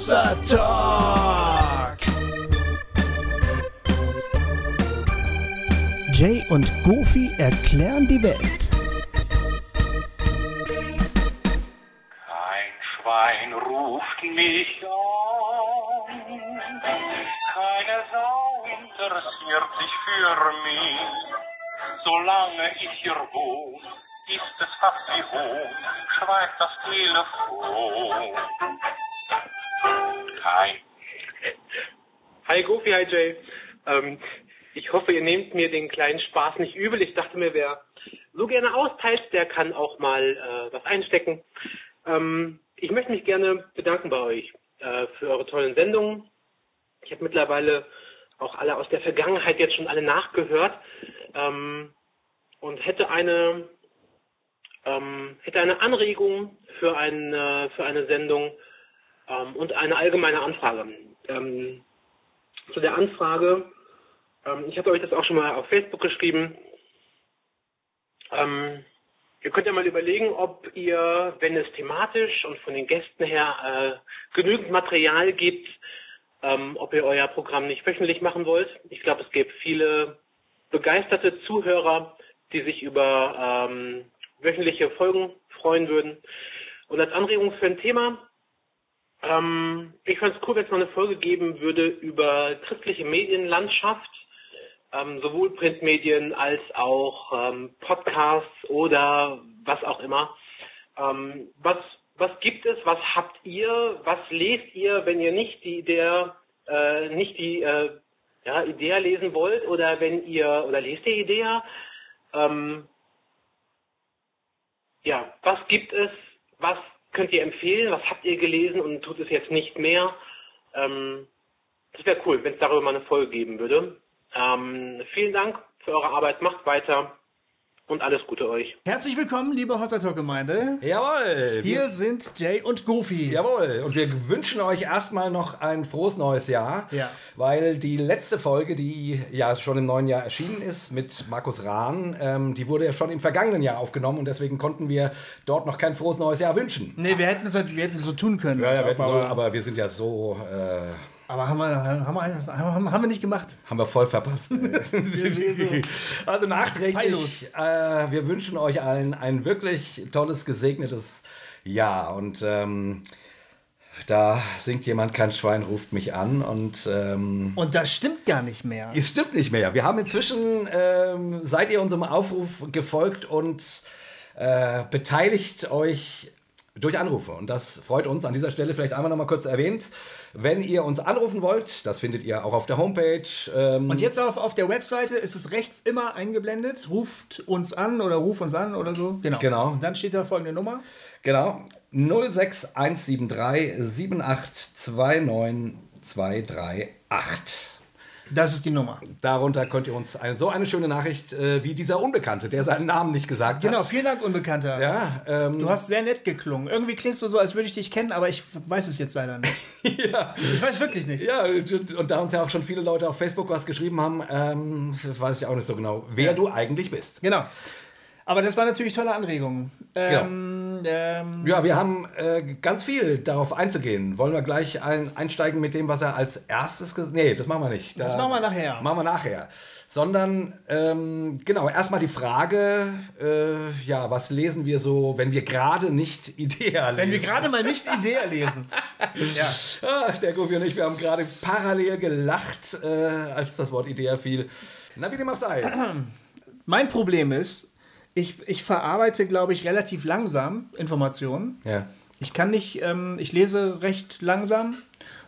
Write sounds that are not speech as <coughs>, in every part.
Hossa Talk. Jay und Goofy erklären die Welt. Kein Schwein ruft mich an, keine Sau interessiert sich für mich. Solange ich hier wohne, ist es fast wie Hohn, schweigt das Telefon. Kein Hi Goofy, hi Jay. Ähm, ich hoffe, ihr nehmt mir den kleinen Spaß nicht übel. Ich dachte mir, wer so gerne austeilt, der kann auch mal äh, was einstecken. Ähm, ich möchte mich gerne bedanken bei euch äh, für eure tollen Sendungen. Ich habe mittlerweile auch alle aus der Vergangenheit jetzt schon alle nachgehört ähm, und hätte eine ähm, hätte eine Anregung für eine für eine Sendung ähm, und eine allgemeine Anfrage. Ähm, zu der Anfrage, ähm, ich habe euch das auch schon mal auf Facebook geschrieben. Ähm, ihr könnt ja mal überlegen, ob ihr, wenn es thematisch und von den Gästen her äh, genügend Material gibt, ähm, ob ihr euer Programm nicht wöchentlich machen wollt. Ich glaube, es gibt viele begeisterte Zuhörer, die sich über ähm, wöchentliche Folgen freuen würden. Und als Anregung für ein Thema, ähm, ich fände es cool, wenn es mal eine Folge geben würde über christliche Medienlandschaft, ähm, sowohl Printmedien als auch ähm, Podcasts oder was auch immer. Ähm, was, was gibt es, was habt ihr, was lest ihr, wenn ihr nicht die Idee, äh, nicht die äh, ja, Idee lesen wollt oder wenn ihr, oder lest ihr Idee? Ähm, ja, was gibt es, was könnt ihr empfehlen, was habt ihr gelesen und tut es jetzt nicht mehr? Ähm, das wäre cool, wenn es darüber mal eine Folge geben würde. Ähm, vielen Dank für eure Arbeit, macht weiter und alles Gute euch. Herzlich willkommen, liebe Hossa Talk Gemeinde. Jawohl. Hier sind Jay und Goofy. Jawohl. Und wir wünschen euch erstmal noch ein frohes neues Jahr. Ja. Weil die letzte Folge, die ja schon im neuen Jahr erschienen ist mit Markus Rahn, ähm, die wurde ja schon im vergangenen Jahr aufgenommen und deswegen konnten wir dort noch kein frohes neues Jahr wünschen. Nee, wir hätten, es, halt- wir hätten so tun können. Ja, ja, wir hätten so, aber, aber wir sind ja so, äh, aber haben, wir, haben, wir, haben, wir nicht gemacht. haben wir voll verpasst. <laughs> also nachträglich, äh, wir wünschen euch allen ein wirklich tolles, gesegnetes Jahr und ähm, da singt jemand, kein Schwein ruft mich an und ähm, Und das stimmt gar nicht mehr. es stimmt nicht mehr. Wir haben inzwischen, ähm, seid ihr unserem Aufruf gefolgt und äh, beteiligt euch durch Anrufe. Und das freut uns an dieser Stelle vielleicht einmal noch mal kurz erwähnt. Wenn ihr uns anrufen wollt, das findet ihr auch auf der Homepage. Ähm, Und jetzt auf, auf der Webseite ist es rechts immer eingeblendet. Ruft uns an oder ruf uns an oder so. Genau. Genau. Und dann steht da folgende Nummer. Genau. 06173 7829 238. Das ist die Nummer. Darunter könnt ihr uns eine, so eine schöne Nachricht äh, wie dieser Unbekannte, der seinen Namen nicht gesagt Genau, hat. vielen Dank, Unbekannter. Ja, ähm, Du hast sehr nett geklungen. Irgendwie klingst du so, als würde ich dich kennen, aber ich weiß es jetzt leider nicht. <laughs> ja. Ich weiß wirklich nicht. Ja, und da uns ja auch schon viele Leute auf Facebook was geschrieben haben, ähm, weiß ich auch nicht so genau, wer du eigentlich bist. Genau. Aber das war natürlich tolle Anregungen. Ähm, ähm, Ja, wir haben äh, ganz viel darauf einzugehen. Wollen wir gleich ein, einsteigen mit dem, was er als erstes gesagt Nee, das machen wir nicht. Da- Das machen wir nachher. Machen wir nachher. Sondern, ähm, genau, erstmal die Frage, äh, ja, was lesen wir so, wenn wir gerade nicht <laughs> Idea lesen? wenn wir gerade mal nicht Idee lesen. <laughs> ja. Ah, der Goofy und ich, wir haben gerade parallel gelacht, äh, als das Wort Idea fiel. Na, wie dem auch sei. Mein Problem ist, ich, ich verarbeite, glaube ich, relativ langsam Informationen. Ja. Ich kann nicht, ähm, ich lese recht langsam,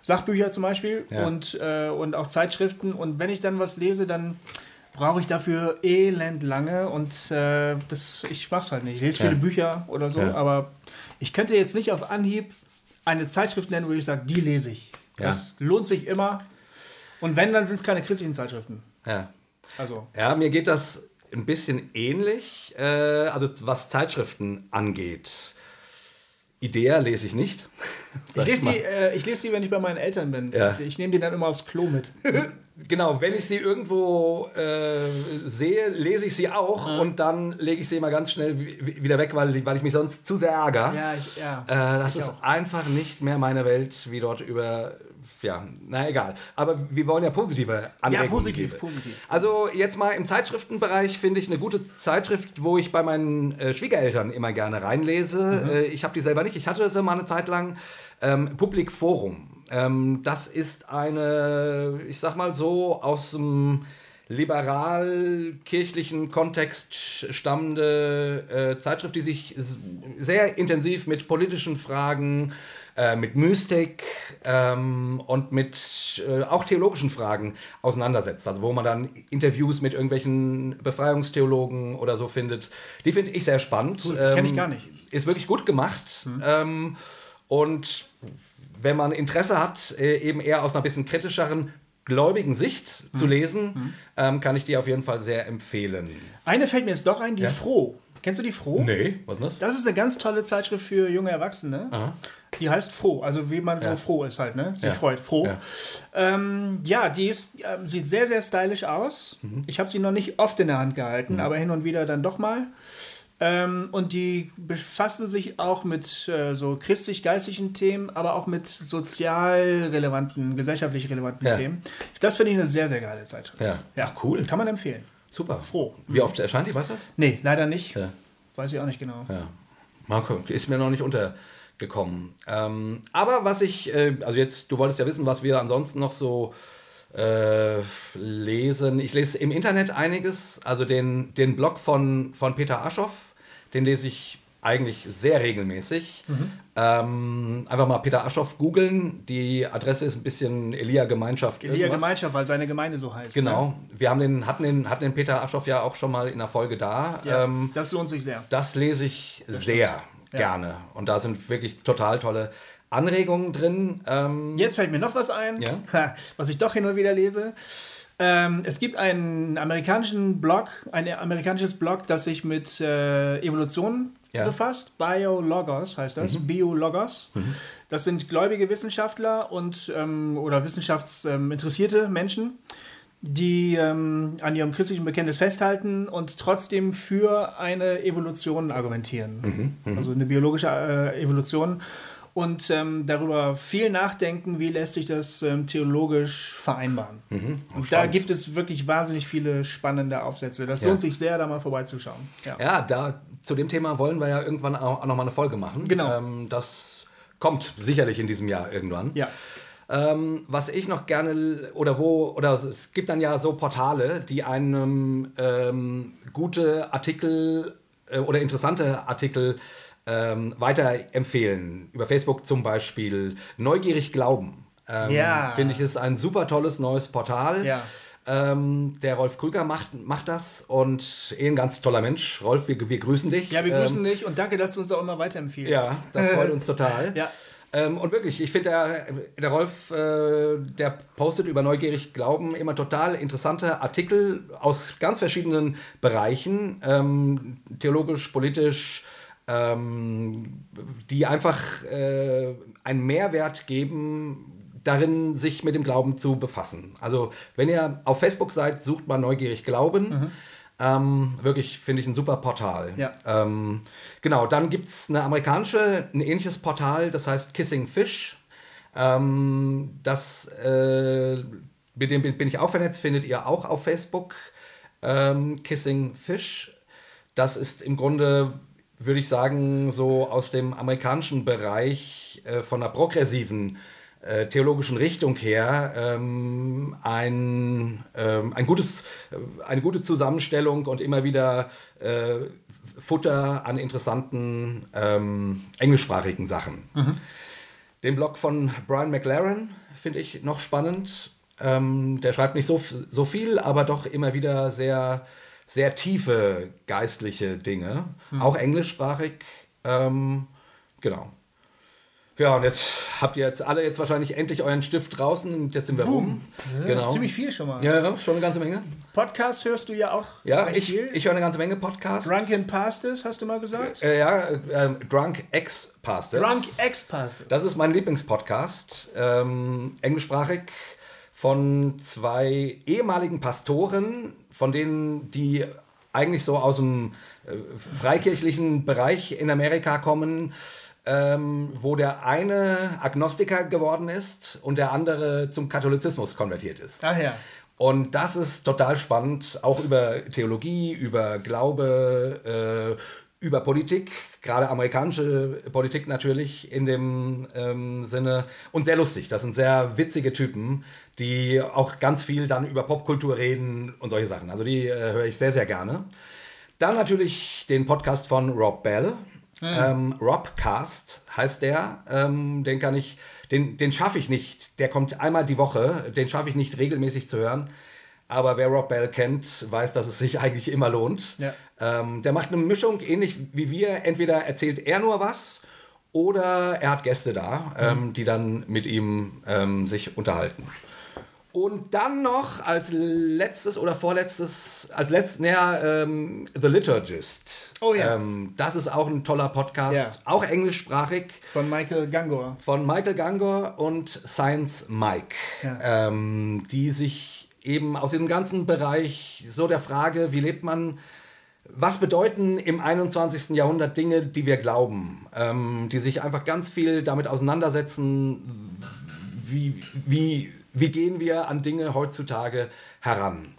Sachbücher zum Beispiel Ja. und, äh, und auch Zeitschriften. Und wenn ich dann was lese, dann brauche ich dafür elend lange und äh, das, ich mache es halt nicht. Ich lese Ja. viele Bücher oder so, Ja. aber ich könnte jetzt nicht auf Anhieb eine Zeitschrift nennen, wo ich sage, die lese ich. Das lohnt sich immer. Und wenn, dann sind es keine christlichen Zeitschriften. Ja. Also, Ja, mir geht das ein bisschen ähnlich, äh, also was Zeitschriften angeht. Idea lese ich nicht. <laughs> Ich lese, die, äh, ich lese die, wenn ich bei meinen Eltern bin. Ja. Ich nehme die dann immer aufs Klo mit. <laughs> Genau, wenn ich sie irgendwo äh, sehe, lese ich sie auch und dann lege ich sie immer ganz schnell wi- wieder weg, weil, weil ich mich sonst zu sehr ärgere. Ja, ich, ja. Äh, das Ich ist auch. einfach nicht mehr meine Welt, wie dort über. Ja, na egal. Aber wir wollen ja positive Anregungen. positiv, geben. positiv. Also jetzt mal im Zeitschriftenbereich finde ich eine gute Zeitschrift, wo ich bei meinen äh, Schwiegereltern immer gerne reinlese. Mhm. Äh, ich habe die selber nicht. Ich hatte sie mal eine Zeit lang. Ähm, Public Forum. Ähm, das ist eine, ich sag mal so, aus dem liberal-kirchlichen Kontext stammende äh, Zeitschrift, die sich sehr intensiv mit politischen Fragen, äh, mit Mystik ähm, und mit äh, auch theologischen Fragen auseinandersetzt. Also wo man dann Interviews mit irgendwelchen Befreiungstheologen oder so findet. Die finde ich sehr spannend. Cool, kenn ich Ähm, gar nicht. Ist wirklich gut gemacht. Ähm, und wenn man Interesse hat, äh, eben eher aus einer bisschen kritischeren, gläubigen Sicht Mhm. zu lesen, ähm, kann ich die auf jeden Fall sehr empfehlen. Eine fällt mir jetzt doch ein, die Froh. Kennst du die Froh? Nee, was ist das? Das ist eine ganz tolle Zeitschrift für junge Erwachsene. Die heißt Froh, also wie man so Ja. froh ist halt, ne? Sich Ja. freut. Froh. Ja. Ähm, ja, die ist, ähm, sieht sehr, sehr stylisch aus. Mhm. Ich habe sie noch nicht oft in der Hand gehalten, aber hin und wieder dann doch mal. Ähm, und die befassen sich auch mit äh, so christlich-geistlichen Themen, aber auch mit sozial relevanten, gesellschaftlich relevanten. Themen. Das finde ich eine sehr, sehr geile Zeitung. Ja. cool. Kann man empfehlen. Super. Froh. Wie oft erscheint die? Was ist das? Nee, leider nicht. Ja. Weiß ich auch nicht genau. Ja. Marco, ist mir noch nicht untergekommen. Ähm, aber was ich, äh, also jetzt, du wolltest ja wissen, was wir ansonsten noch so äh, lesen. Ich lese im Internet einiges, also den, den Blog von, von Peter Aschoff, den lese ich eigentlich sehr regelmäßig. Ähm, einfach mal Peter Aschoff googeln. Die Adresse ist ein bisschen Elia Gemeinschaft. Elia irgendwas. Gemeinschaft, weil seine Gemeinde so heißt. Genau. Ne? Wir haben den, hatten, den, hatten den Peter Aschoff ja auch schon mal in der Folge da. Ja, Ähm, das lohnt sich sehr. das lese ich sehr gerne. Und da sind wirklich total tolle Anregungen drin. Ähm, Jetzt fällt mir noch was ein, Ja. <laughs> was ich doch hin und wieder lese. Ähm, es gibt einen amerikanischen Blog, ein amerikanisches Blog, das sich mit äh, Evolution Ja. befasst. Biologos heißt das, Biologos. Das sind gläubige Wissenschaftler und ähm, oder wissenschaftsinteressierte Menschen, die ähm, an ihrem christlichen Bekenntnis festhalten und trotzdem für eine Evolution argumentieren. Also eine biologische äh, Evolution. Und ähm, darüber viel nachdenken, wie lässt sich das ähm, theologisch vereinbaren. und da gibt es wirklich wahnsinnig viele spannende Aufsätze. Das Ja. lohnt sich sehr, da mal vorbeizuschauen. Ja. ja, da zu dem Thema wollen wir ja irgendwann auch, auch noch mal eine Folge machen. Genau. Ähm, das kommt sicherlich in diesem Jahr irgendwann. ja. Ähm, was ich noch gerne oder wo oder es gibt dann ja so Portale, die einem ähm, gute Artikel äh, oder interessante Artikel ähm, weiterempfehlen. Über Facebook zum Beispiel Neugierig Glauben. Ähm, Ja. Finde ich ist ein super tolles neues Portal. Ja. Ähm, der Rolf Krüger macht, macht das und eh ein ganz toller Mensch. Rolf, wir, wir grüßen dich. Ja, wir grüßen ähm, dich und danke, dass du uns auch immer weiterempfiehlst. Ja, das freut uns total. <laughs> Ja. Ähm, und wirklich, ich finde, der, der Rolf, äh, der postet über Neugierig Glauben immer total interessante Artikel aus ganz verschiedenen Bereichen, ähm, theologisch, politisch, ähm, die einfach äh, einen Mehrwert geben, darin sich mit dem Glauben zu befassen. Also, wenn ihr auf Facebook seid, sucht mal Neugierig Glauben. Ähm, wirklich, finde ich, ein super Portal. Ja. Ähm, genau, dann gibt es eine amerikanische, ein ähnliches Portal, das heißt Kissing Fish. Ähm, das, äh, mit dem bin ich auch vernetzt, findet ihr auch auf Facebook. Ähm, Kissing Fish. Das ist im Grunde, würde ich sagen, so aus dem amerikanischen Bereich äh, von einer progressiven äh, theologischen Richtung her ähm, ein, ähm, ein gutes, äh, eine gute Zusammenstellung und immer wieder äh, Futter an interessanten ähm, englischsprachigen Sachen. Den Blog von Brian McLaren finde ich noch spannend. Ähm, der schreibt nicht so, so viel, aber doch immer wieder sehr, sehr tiefe geistliche Dinge. Auch englischsprachig. Ähm, genau. Ja, und jetzt habt ihr jetzt alle jetzt wahrscheinlich endlich euren Stift draußen und jetzt sind wir rum. Genau. Ziemlich viel schon mal. Ja, ja, schon eine ganze Menge. Podcast hörst du ja auch Ja, ich, viel. ich höre eine ganze Menge Podcasts. Drunken Pastors, hast du mal gesagt? Äh, ja, äh, Drunk Ex Pastors. Drunk Ex Pastors. Das ist mein Lieblingspodcast, ähm, englischsprachig von zwei ehemaligen Pastoren, von denen die eigentlich so aus dem äh, freikirchlichen Bereich in Amerika kommen, ähm, wo der eine Agnostiker geworden ist und der andere zum Katholizismus konvertiert ist. Ach ja. Und das ist total spannend, auch über Theologie, über Glaube, äh, über Politik, gerade amerikanische Politik natürlich in dem ähm, Sinne. Und sehr lustig. Das sind sehr witzige Typen, die auch ganz viel dann über Popkultur reden und solche Sachen. Also die äh, höre ich sehr, sehr gerne. Dann natürlich den Podcast von Rob Bell. Ähm, Robcast heißt der. Ähm, den kann ich, den, den schaffe ich nicht. Der kommt einmal die Woche. Den schaffe ich nicht regelmäßig zu hören. Aber wer Rob Bell kennt, weiß, dass es sich <laughs> eigentlich immer lohnt. Ja. Ähm, der macht eine Mischung, ähnlich wie wir. Entweder erzählt er nur was oder er hat Gäste da, ähm, die dann mit ihm ähm, sich unterhalten. Und dann noch als letztes oder vorletztes, als letztes, naja, ähm, The Liturgist. Oh ja. Ähm, das ist auch ein toller Podcast, Ja. auch englischsprachig Von Michael Gangor. von Michael Gangor und Science Mike, Ja. ähm, die sich eben aus diesem ganzen Bereich so der Frage, wie lebt man, was bedeuten im 21. Jahrhundert Dinge, die wir glauben, ähm, die sich einfach ganz viel damit auseinandersetzen, wie, wie, wie gehen wir an Dinge heutzutage heran.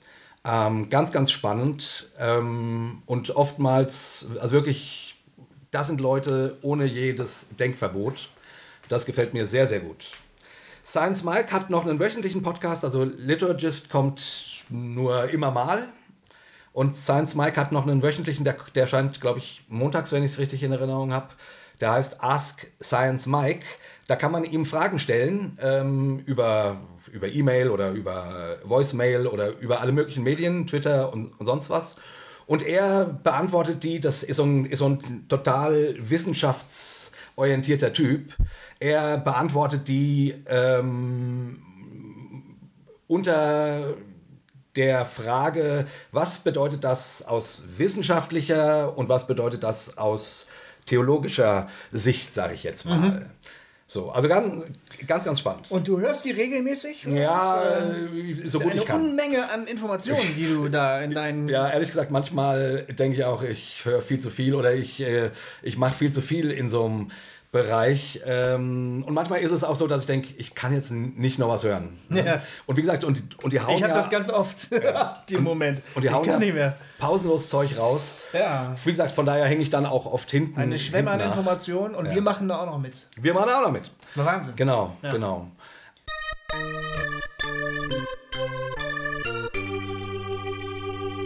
Ähm, ganz, ganz spannend ähm, und oftmals, also wirklich, das sind Leute ohne jedes Denkverbot. Das gefällt mir sehr, sehr gut. Science Mike hat noch einen wöchentlichen Podcast, also Liturgist kommt nur immer mal. Und Science Mike hat noch einen wöchentlichen, der, der scheint, glaube ich, montags, wenn ich es richtig in Erinnerung habe. Der heißt Ask Science Mike. Da kann man ihm Fragen stellen ähm, über, über E-Mail oder über Voicemail oder über alle möglichen Medien, Twitter und, und sonst was. Und er beantwortet die, das ist so ein, ist so ein total wissenschaftsorientierter Typ. Er beantwortet die ähm, unter der Frage, was bedeutet das aus wissenschaftlicher und was bedeutet das aus theologischer Sicht, sage ich jetzt mal. So, also ganz, ganz, ganz spannend. Und du hörst die regelmäßig? Ja, Das, äh, äh, so gut eine ich kann. Unmenge an Informationen, die du da in deinen. Ja, ehrlich gesagt, manchmal denke ich auch, ich höre viel zu viel oder ich, äh, ich mache viel zu viel in so einem Bereich. Ähm, und manchmal ist es auch so, dass ich denke, ich kann jetzt nicht noch was hören. ne? Ja. Und wie gesagt, und, und die hauen ich habe ja, das ganz oft, <laughs> den Moment. und die ich hauen kann ja nicht mehr. pausenlos Zeug raus. Ja. Wie gesagt, von daher hänge ich dann auch oft hinten. Eine Schwemme an. Informationen und wir machen da auch noch mit. Wir machen auch noch mit. Wahnsinn. Genau, Ja. genau.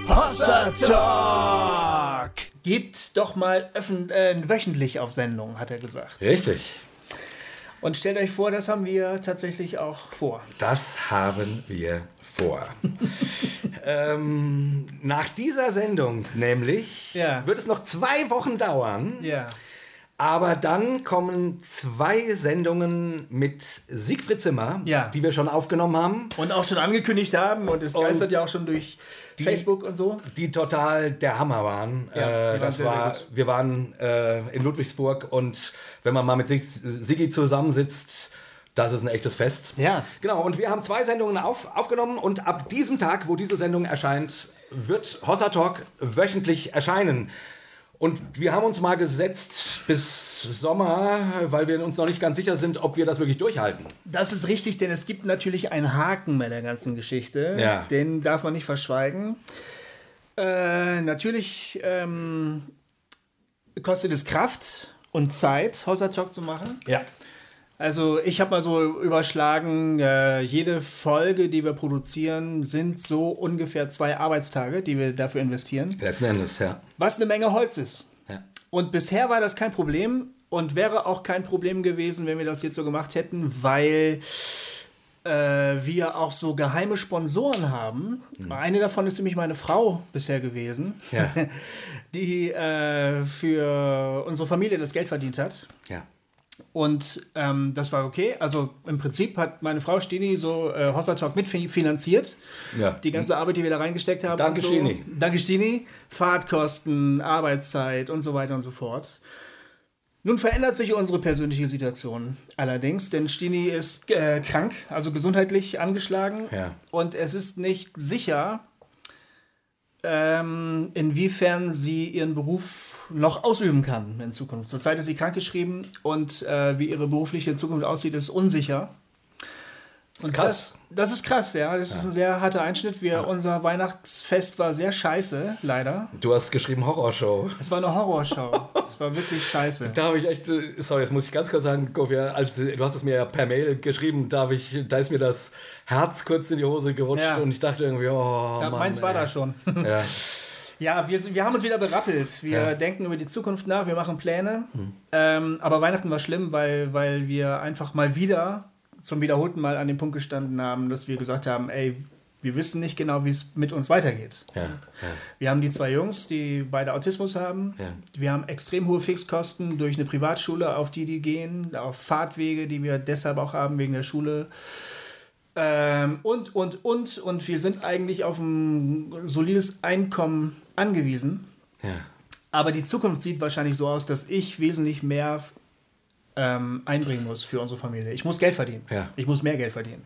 Hossa Talk! Geht doch mal äh, wöchentlich auf Sendung, hat er gesagt. Richtig. Und stellt euch vor, das haben wir tatsächlich auch vor. Das haben wir vor. <laughs> ähm, nach dieser Sendung nämlich Ja. wird es noch zwei Wochen dauern. Ja. Aber dann kommen zwei Sendungen mit Siegfried Zimmer, Ja. die wir schon aufgenommen haben, Und auch schon angekündigt haben und es geistert ja auch schon durch Facebook und so. die total der Hammer waren. Ja, die äh, das sehr, sehr war, gut. wir waren äh, in Ludwigsburg und wenn man mal mit Sig Siggi zusammensitzt, das ist ein echtes Fest. Ja. Genau, und wir haben zwei Sendungen auf, aufgenommen und ab diesem Tag, wo diese Sendung erscheint, wird Hossa Talk wöchentlich erscheinen. Und wir haben uns mal gesetzt bis Sommer, weil wir uns noch nicht ganz sicher sind, ob wir das wirklich durchhalten. Das ist richtig, denn es gibt natürlich einen Haken bei der ganzen Geschichte. Ja. Den darf man nicht verschweigen. Äh, natürlich ähm, kostet es Kraft und Zeit, Hossa Talk zu machen. Ja. Also ich habe mal so überschlagen, äh, jede Folge, die wir produzieren, sind so ungefähr zwei Arbeitstage, die wir dafür investieren. Letzten Endes, ja. Was eine Menge Holz ist. ja. Und bisher war das kein Problem und wäre auch kein Problem gewesen, wenn wir das jetzt so gemacht hätten, weil äh, wir auch so geheime Sponsoren haben. Eine davon ist nämlich meine Frau bisher gewesen, Ja. <laughs> die äh, für unsere Familie das Geld verdient hat. ja. Und ähm, das war okay. Also im Prinzip hat meine Frau Stini so äh, Hossa Talk mitfinanziert. Ja. Die ganze Arbeit, die wir da reingesteckt haben. Danke, so. Stini. Danke, Stini. Fahrtkosten, Arbeitszeit und so weiter und so fort. Nun verändert sich unsere persönliche Situation allerdings, denn Stini ist äh, krank, also gesundheitlich angeschlagen. Ja. Und es ist nicht sicher, ähm, inwiefern sie ihren Beruf noch ausüben kann in Zukunft. Zurzeit ist sie krankgeschrieben und äh, wie ihre berufliche Zukunft aussieht, ist unsicher. Ist krass. Das, das ist krass, ja. Das ist ein sehr harter Einschnitt. Wir, Unser Weihnachtsfest war sehr scheiße, leider. Du hast geschrieben Horrorshow. Es war eine Horrorshow. <laughs> Es war wirklich scheiße. Da habe ich echt, sorry, das muss ich ganz kurz sagen, Goffia, als du hast es mir ja per Mail geschrieben, da, ich, da ist mir das Herz kurz in die Hose gerutscht Ja. und ich dachte irgendwie, oh Ja, Mann, meins war ey. da schon. Ja. <laughs> Ja, wir, wir haben uns wieder berappelt. Wir Ja. denken über die Zukunft nach, wir machen Pläne. Ähm, aber Weihnachten war schlimm, weil, weil wir einfach mal wieder zum wiederholten Mal an dem Punkt gestanden haben, dass wir gesagt haben, ey, wir wissen nicht genau, wie es mit uns weitergeht. Ja, ja. Wir haben die zwei Jungs, die beide Autismus haben. Ja. Wir haben extrem hohe Fixkosten durch eine Privatschule, auf die die gehen, auf Fahrtwege, die wir deshalb auch haben wegen der Schule. Ähm, und, und, und. Und wir sind eigentlich auf ein solides Einkommen angewiesen. Aber die Zukunft sieht wahrscheinlich so aus, dass ich wesentlich mehr ähm, einbringen muss für unsere Familie. Ich muss Geld verdienen. Ja. Ich muss mehr Geld verdienen.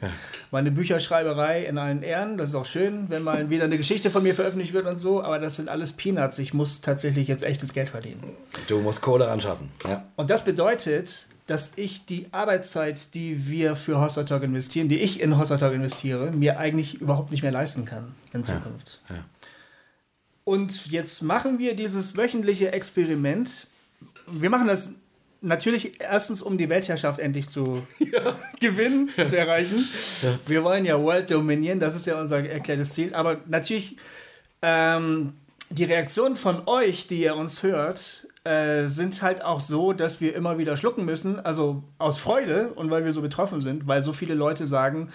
Meine Bücherschreiberei in allen Ehren, das ist auch schön, wenn mal wieder eine Geschichte von mir veröffentlicht wird und so, aber das sind alles Peanuts. Ich muss tatsächlich jetzt echtes Geld verdienen. Du musst Kohle anschaffen. Ja. Und das bedeutet, dass ich die Arbeitszeit, die wir für Hossertalk investieren, die ich in Hossertalk investiere, mir eigentlich überhaupt nicht mehr leisten kann in Zukunft. ja. Und jetzt machen wir dieses wöchentliche Experiment. Wir machen das natürlich erstens, um die Weltherrschaft endlich zu <laughs> gewinnen, zu erreichen. Wir wollen ja World dominieren, das ist ja unser erklärtes Ziel. Aber natürlich ähm, die Reaktionen von euch, die ihr uns hört, äh, sind halt auch so, dass wir immer wieder schlucken müssen. Also aus Freude und weil wir so betroffen sind, weil so viele Leute sagen,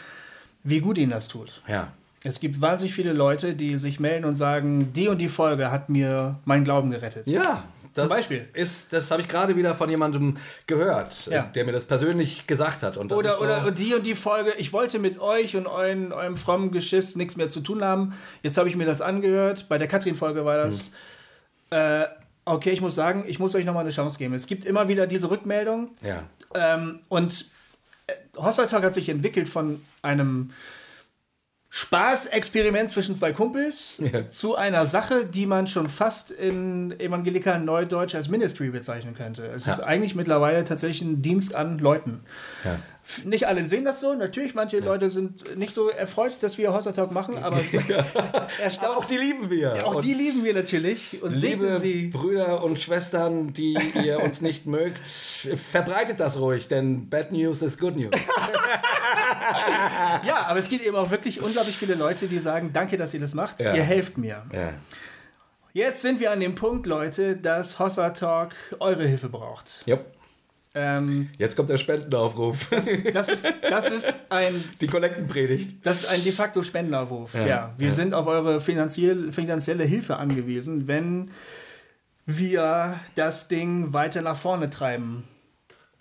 wie gut ihnen das tut. ja. Es gibt wahnsinnig viele Leute, die sich melden und sagen, die und die Folge hat mir meinen Glauben gerettet. Ja, das Zum Beispiel. Ist, das habe ich gerade wieder von jemandem gehört, Ja. der mir das persönlich gesagt hat. Und das Oder, so, oder die und die Folge, ich wollte mit euch und euren, eurem frommen Geschiss nichts mehr zu tun haben. Jetzt habe ich mir das angehört. Bei der Katrin-Folge war das. Äh, okay, ich muss sagen, ich muss euch nochmal eine Chance geben. Es gibt immer wieder diese Rückmeldung. Ja. Ähm, und äh, Talk hat sich entwickelt von einem Spaßexperiment zwischen zwei Kumpels Ja. zu einer Sache, die man schon fast in evangelikalen Neudeutsch als Ministry bezeichnen könnte. Es ist Ja. eigentlich mittlerweile tatsächlich ein Dienst an Leuten. Ja. Nicht alle sehen das so. Natürlich, manche Leute sind nicht so erfreut, dass wir Hostile Talk machen, <laughs> aber es Aber auch die lieben wir. Auch Und die lieben wir natürlich und Liebe sie. Brüder und Schwestern, die ihr uns nicht mögt, verbreitet das ruhig, denn Bad News is Good News. <laughs> Ja, aber es gibt eben auch wirklich unglaublich viele Leute, die sagen, danke, dass ihr das macht. Ja. Ihr helft mir. ja. Jetzt sind wir an dem Punkt, Leute, dass Hossa Talk eure Hilfe braucht. Jupp. Ähm, Jetzt kommt der Spendenaufruf. das, ist, das, ist, das, ist ein, Die Kollektenpredigt. das ist ein de facto Spendenaufruf. Ja, Ja, wir ja. sind auf eure finanziell, finanzielle Hilfe angewiesen, wenn wir das Ding weiter nach vorne treiben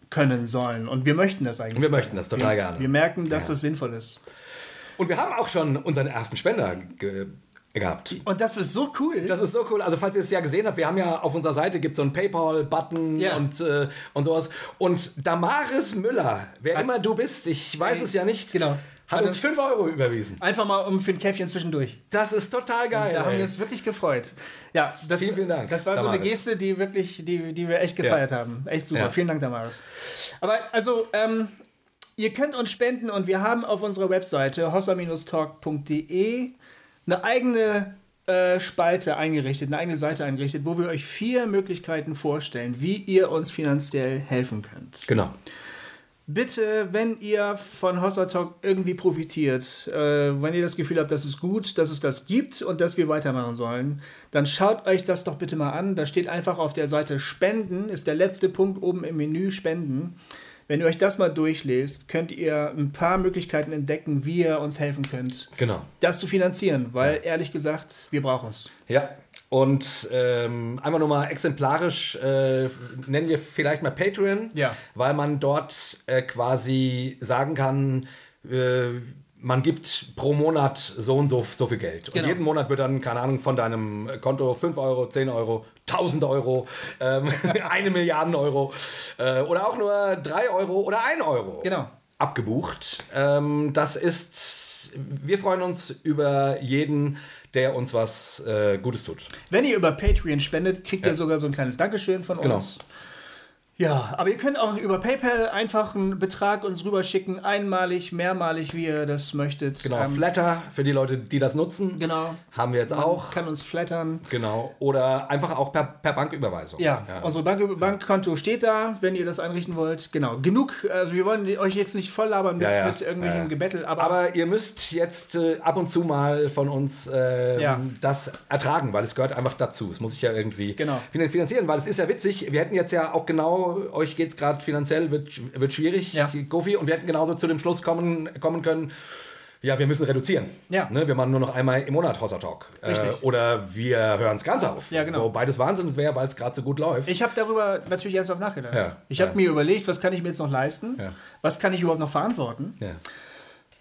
können sollen. Und wir möchten das eigentlich. Wir möchten das total wir, gerne. Wir merken, dass Ja. das sinnvoll ist. Und wir haben auch schon unseren ersten Spender ge gehabt. Und das ist so cool. Das ist so cool. Also falls ihr es ja gesehen habt, wir haben ja auf unserer Seite gibt so einen PayPal-Button Ja. und, äh, und sowas. Und Damaris Müller, wer Hat's- immer du bist, ich weiß es ja nicht, Genau. Hat Hat uns uns- 5 Euro überwiesen. Einfach mal um für ein Käffchen zwischendurch. Das ist total geil. Da haben ey. wir uns wirklich gefreut. Ja, das, Vielen, vielen Dank, das war so eine Damaris. Geste, die wirklich, die, die wir echt gefeiert haben. Echt super. Ja. Vielen Dank, Damaris. Aber also, ähm, ihr könnt uns spenden und wir haben auf unserer Webseite hossa-talk.de eine eigene äh, Spalte eingerichtet, eine eigene Seite eingerichtet, wo wir euch vier Möglichkeiten vorstellen, wie ihr uns finanziell helfen könnt. Genau. Bitte, wenn ihr von Hossa Talk irgendwie profitiert, äh, wenn ihr das Gefühl habt, dass es gut, dass es das gibt und dass wir weitermachen sollen, dann schaut euch das doch bitte mal an. Da steht einfach auf der Seite Spenden, ist der letzte Punkt oben im Menü Spenden. Wenn ihr euch das mal durchlest, könnt ihr ein paar Möglichkeiten entdecken, wie ihr uns helfen könnt, Genau. das zu finanzieren, weil ehrlich gesagt, wir brauchen es. Ja. Und ähm, einfach nur mal exemplarisch äh, nennen wir vielleicht mal Patreon, Ja. weil man dort äh, quasi sagen kann, äh, man gibt pro Monat so und so, so viel Geld. Und Genau. jeden Monat wird dann, keine Ahnung, von deinem Konto 5 Euro, 10 Euro, 1000 Euro, ähm, <laughs> eine Milliarde Euro äh, oder auch nur 3 Euro oder 1 Euro Genau. abgebucht. Ähm, das ist, wir freuen uns über jeden, der uns was äh, Gutes tut. Wenn ihr über Patreon spendet, kriegt ihr sogar so ein kleines Dankeschön von Genau. uns. Ja, aber ihr könnt auch über PayPal einfach einen Betrag uns rüberschicken, einmalig, mehrmalig, wie ihr das möchtet. Genau, Ähm, Flatter für die Leute, die das nutzen. Genau. Haben wir jetzt auch. Kann uns flattern. Genau. Oder einfach auch per, per Banküberweisung. Ja, unsere Bank Bankkonto steht da, wenn ihr das einrichten wollt. Genau, genug. Also wir wollen euch jetzt nicht voll labern mit, Ja, ja. mit irgendwelchen Ja, ja. Gebettel, aber, Aber ihr müsst jetzt äh, ab und zu mal von uns äh, Ja. das ertragen, weil es gehört einfach dazu. Es muss sich ja irgendwie Genau. finan- finanzieren, weil es ist ja witzig. Wir hätten jetzt ja auch genau, euch geht es gerade finanziell, wird, wird schwierig, Ja. Gofi, und wir hätten genauso zu dem Schluss kommen, kommen können, ja, wir müssen reduzieren. Ja. Ne, wir machen nur noch einmal im Monat Hossa Talk. Äh, oder wir hören es ganz auf. Ja, genau. Wo beides Wahnsinn wäre, weil es gerade so gut läuft. ich habe darüber natürlich ernsthaft nachgedacht. Ja, Ich habe ja. mir überlegt, was kann ich mir jetzt noch leisten? Ja. Was kann ich überhaupt noch verantworten? ja.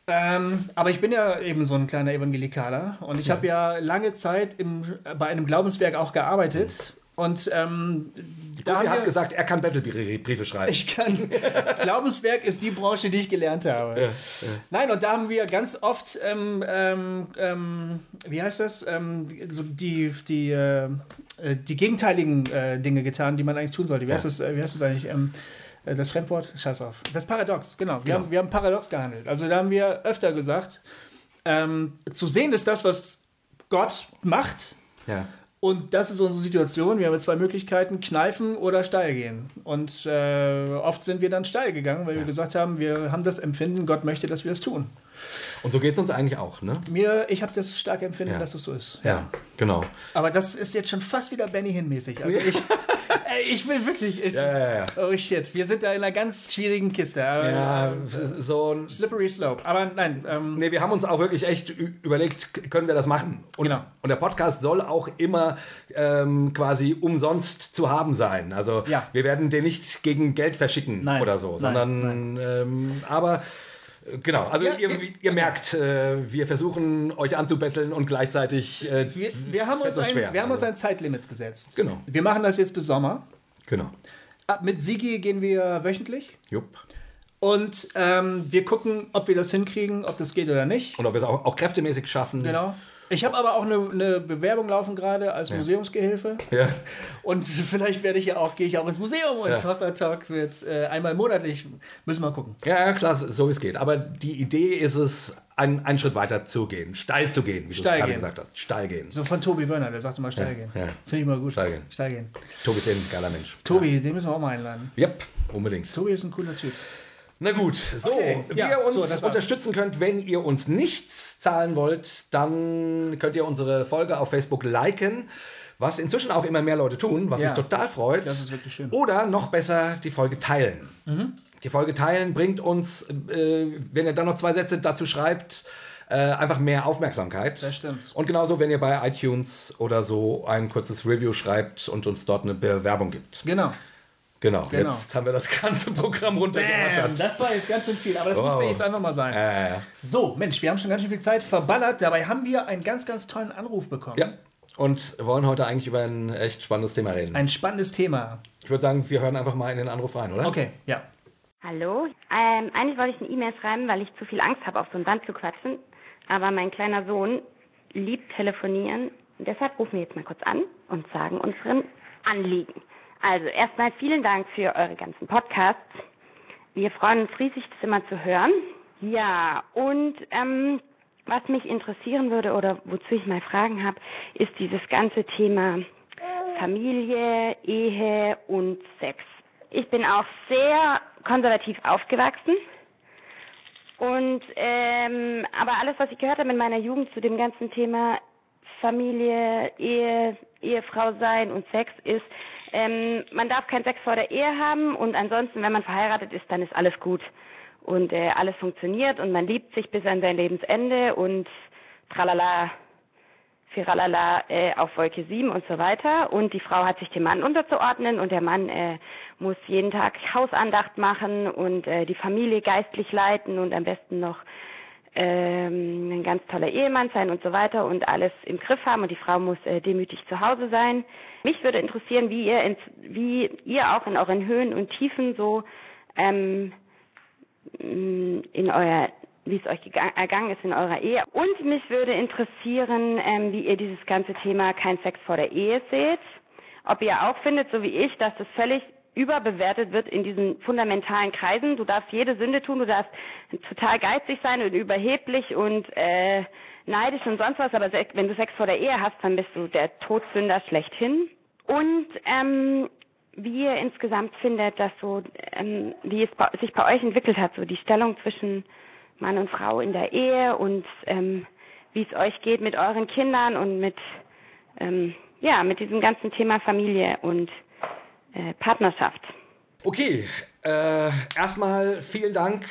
Ähm, aber ich bin ja eben so ein kleiner Evangelikaler und ich habe ja lange Zeit im, bei einem Glaubenswerk auch gearbeitet. Und ähm, da haben hat gesagt, er kann Battlebriefe schreiben. ich kann. <laughs> Glaubenswerk ist die Branche, die ich gelernt habe. Nein, und da haben wir ganz oft, ähm, ähm, ähm, wie heißt das, ähm, die- so die, die, äh, äh, die gegenteiligen äh, Dinge getan, die man eigentlich tun sollte. Wie heißt das, äh, wie heißt das eigentlich? Ähm, äh, das Fremdwort? Scheiß auf. Das Paradox, genau. Wir, Genau. Haben, wir haben paradox gehandelt. Also da haben wir öfter gesagt, ähm, zu sehen ist das, was Gott macht. ja. Und das ist unsere Situation. Wir haben jetzt zwei Möglichkeiten, kneifen oder steil gehen. Und äh, oft sind wir dann steil gegangen, weil wir gesagt haben, wir haben das Empfinden, Gott möchte, dass wir es tun. Und so geht es uns eigentlich auch, ne? Mir, ich habe das starke Empfinden, Ja. dass es so ist. Ja, genau. Aber das ist jetzt schon fast wieder Benny Hinn-mäßig. Also <laughs> ich, ey, ich will wirklich. Ich, Ja. Oh shit, wir sind da in einer ganz schwierigen Kiste. Ja, äh, so ein. Slippery Slope. Aber nein, ähm, Nee, wir haben uns auch wirklich echt überlegt, können wir das machen? Und, Genau. und der Podcast soll auch immer ähm, quasi umsonst zu haben sein. Also Ja. wir werden den nicht gegen Geld verschicken Nein, oder so, nein, sondern ähm, aber äh, genau, also Ja, ihr, ihr merkt, äh, wir versuchen euch anzubetteln und gleichzeitig äh, wir, wir haben, uns ein, schwer. wir haben uns also, ein Zeitlimit gesetzt. Genau. Wir machen das jetzt bis Sommer. Genau. Ab mit Sigi gehen wir wöchentlich. Jupp. Und ähm, wir gucken, ob wir das hinkriegen, ob das geht oder nicht. Und ob wir es auch, auch kräftemäßig schaffen. Genau. Ich habe aber auch eine, eine Bewerbung laufen gerade als Museumsgehilfe. Ja. Und <laughs> vielleicht werde ich ja auch, gehe ich auch ins Museum und Ja. Tossa Talk wird äh, einmal monatlich. Müssen wir gucken. Ja, ja, klar, so wie es geht. Aber die Idee ist es, einen, einen Schritt weiter zu gehen, steil zu gehen, wie du es Steil gerade gehen. gesagt hast. Steil gehen. So von Tobi Wörner, der sagte mal steil Ja, gehen. ja. Finde ich mal gut. Steil gehen. Steil gehen. Tobi ist ein geiler Mensch. Tobi, den müssen wir auch mal einladen. Yep, unbedingt. Tobi ist ein cooler Typ. Na gut, so, Okay, wie ja, ihr uns so, unterstützen könnt, wenn ihr uns nichts zahlen wollt, dann könnt ihr unsere Folge auf Facebook liken, was inzwischen auch immer mehr Leute tun, was Ja. mich total freut. Das ist wirklich schön. Oder noch besser, die Folge teilen. Die Folge teilen bringt uns, äh, wenn ihr dann noch zwei Sätze dazu schreibt, äh, einfach mehr Aufmerksamkeit. Das stimmt. Und genauso, wenn ihr bei iTunes oder so ein kurzes Review schreibt und uns dort eine Bewerbung gibt. Genau. Genau, Genau. jetzt haben wir das ganze Programm Bam, runtergerattert. das war jetzt ganz schön viel, aber das Wow. musste jetzt einfach mal sein. Äh, So, Mensch, wir haben schon ganz schön viel Zeit verballert. Dabei haben wir einen ganz, ganz tollen Anruf bekommen. ja, und wollen heute eigentlich über ein echt spannendes Thema reden. Ein spannendes Thema. Ich würde sagen, wir hören einfach mal in den Anruf rein, oder? Okay, ja. Hallo. Ähm, eigentlich wollte ich eine E-Mail schreiben, weil ich zu viel Angst habe, auf so ein Band zu quatschen. Aber mein kleiner Sohn liebt telefonieren. Deshalb rufen wir jetzt mal kurz an und sagen unseren Anliegen. Also erstmal vielen Dank für eure ganzen Podcasts. Wir freuen uns riesig, das immer zu hören. Ja, und ähm, was mich interessieren würde oder wozu ich mal Fragen habe, ist dieses ganze Thema Familie, Ehe und Sex. Ich bin auch sehr konservativ aufgewachsen. Und ähm, aber alles, was ich gehört habe in meiner Jugend zu dem ganzen Thema Familie, Ehe, Ehefrau sein und Sex ist, ähm, man darf keinen Sex vor der Ehe haben und ansonsten, wenn man verheiratet ist, dann ist alles gut und äh, alles funktioniert und man liebt sich bis an sein Lebensende und tralala Firalala äh, auf Wolke 7 und so weiter. Und die Frau hat sich dem Mann unterzuordnen und der Mann äh, muss jeden Tag Hausandacht machen und äh, die Familie geistlich leiten und am besten noch ähm, ein ganz toller Ehemann sein und so weiter und alles im Griff haben und die Frau muss äh, demütig zu Hause sein. Mich würde interessieren, wie ihr, ins, wie ihr auch in euren Höhen und Tiefen so ähm, in euer wie es euch ergangen ist in eurer Ehe. Und mich würde interessieren, ähm, wie ihr dieses ganze Thema kein Sex vor der Ehe seht. Ob ihr auch findet, so wie ich, dass das völlig überbewertet wird in diesen fundamentalen Kreisen. Du darfst jede Sünde tun, du darfst total geizig sein und überheblich und äh, neidisch und sonst was, aber wenn du Sex vor der Ehe hast, dann bist du der Todsünder schlechthin. Und ähm, wie ihr insgesamt findet, dass so, ähm, wie es bei, sich bei euch entwickelt hat, so die Stellung zwischen Mann und Frau in der Ehe und ähm, wie es euch geht mit euren Kindern und mit ähm, ja mit diesem ganzen Thema Familie und Partnerschaft. Okay, äh, erstmal vielen Dank,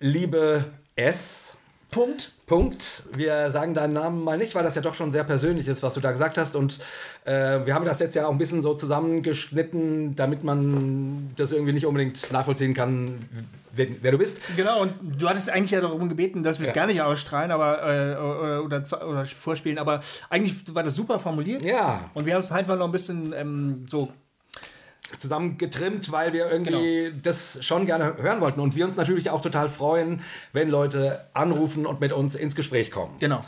liebe S. Punkt. Punkt. Wir sagen deinen Namen mal nicht, weil das ja doch schon sehr persönlich ist, was du da gesagt hast. Und äh, wir haben das jetzt ja auch ein bisschen so zusammengeschnitten, damit man das irgendwie nicht unbedingt nachvollziehen kann, wer, wer, du bist. Genau, und du hattest eigentlich ja darum gebeten, dass wir es ja. gar nicht ausstrahlen aber, äh, oder, oder, vorspielen, aber eigentlich war das super formuliert. Ja. Und wir haben es einfach noch ein bisschen ähm, so zusammengetrimmt, weil wir irgendwie genau. das schon gerne hören wollten. Und wir uns natürlich auch total freuen, wenn Leute anrufen und mit uns ins Gespräch kommen. Genau.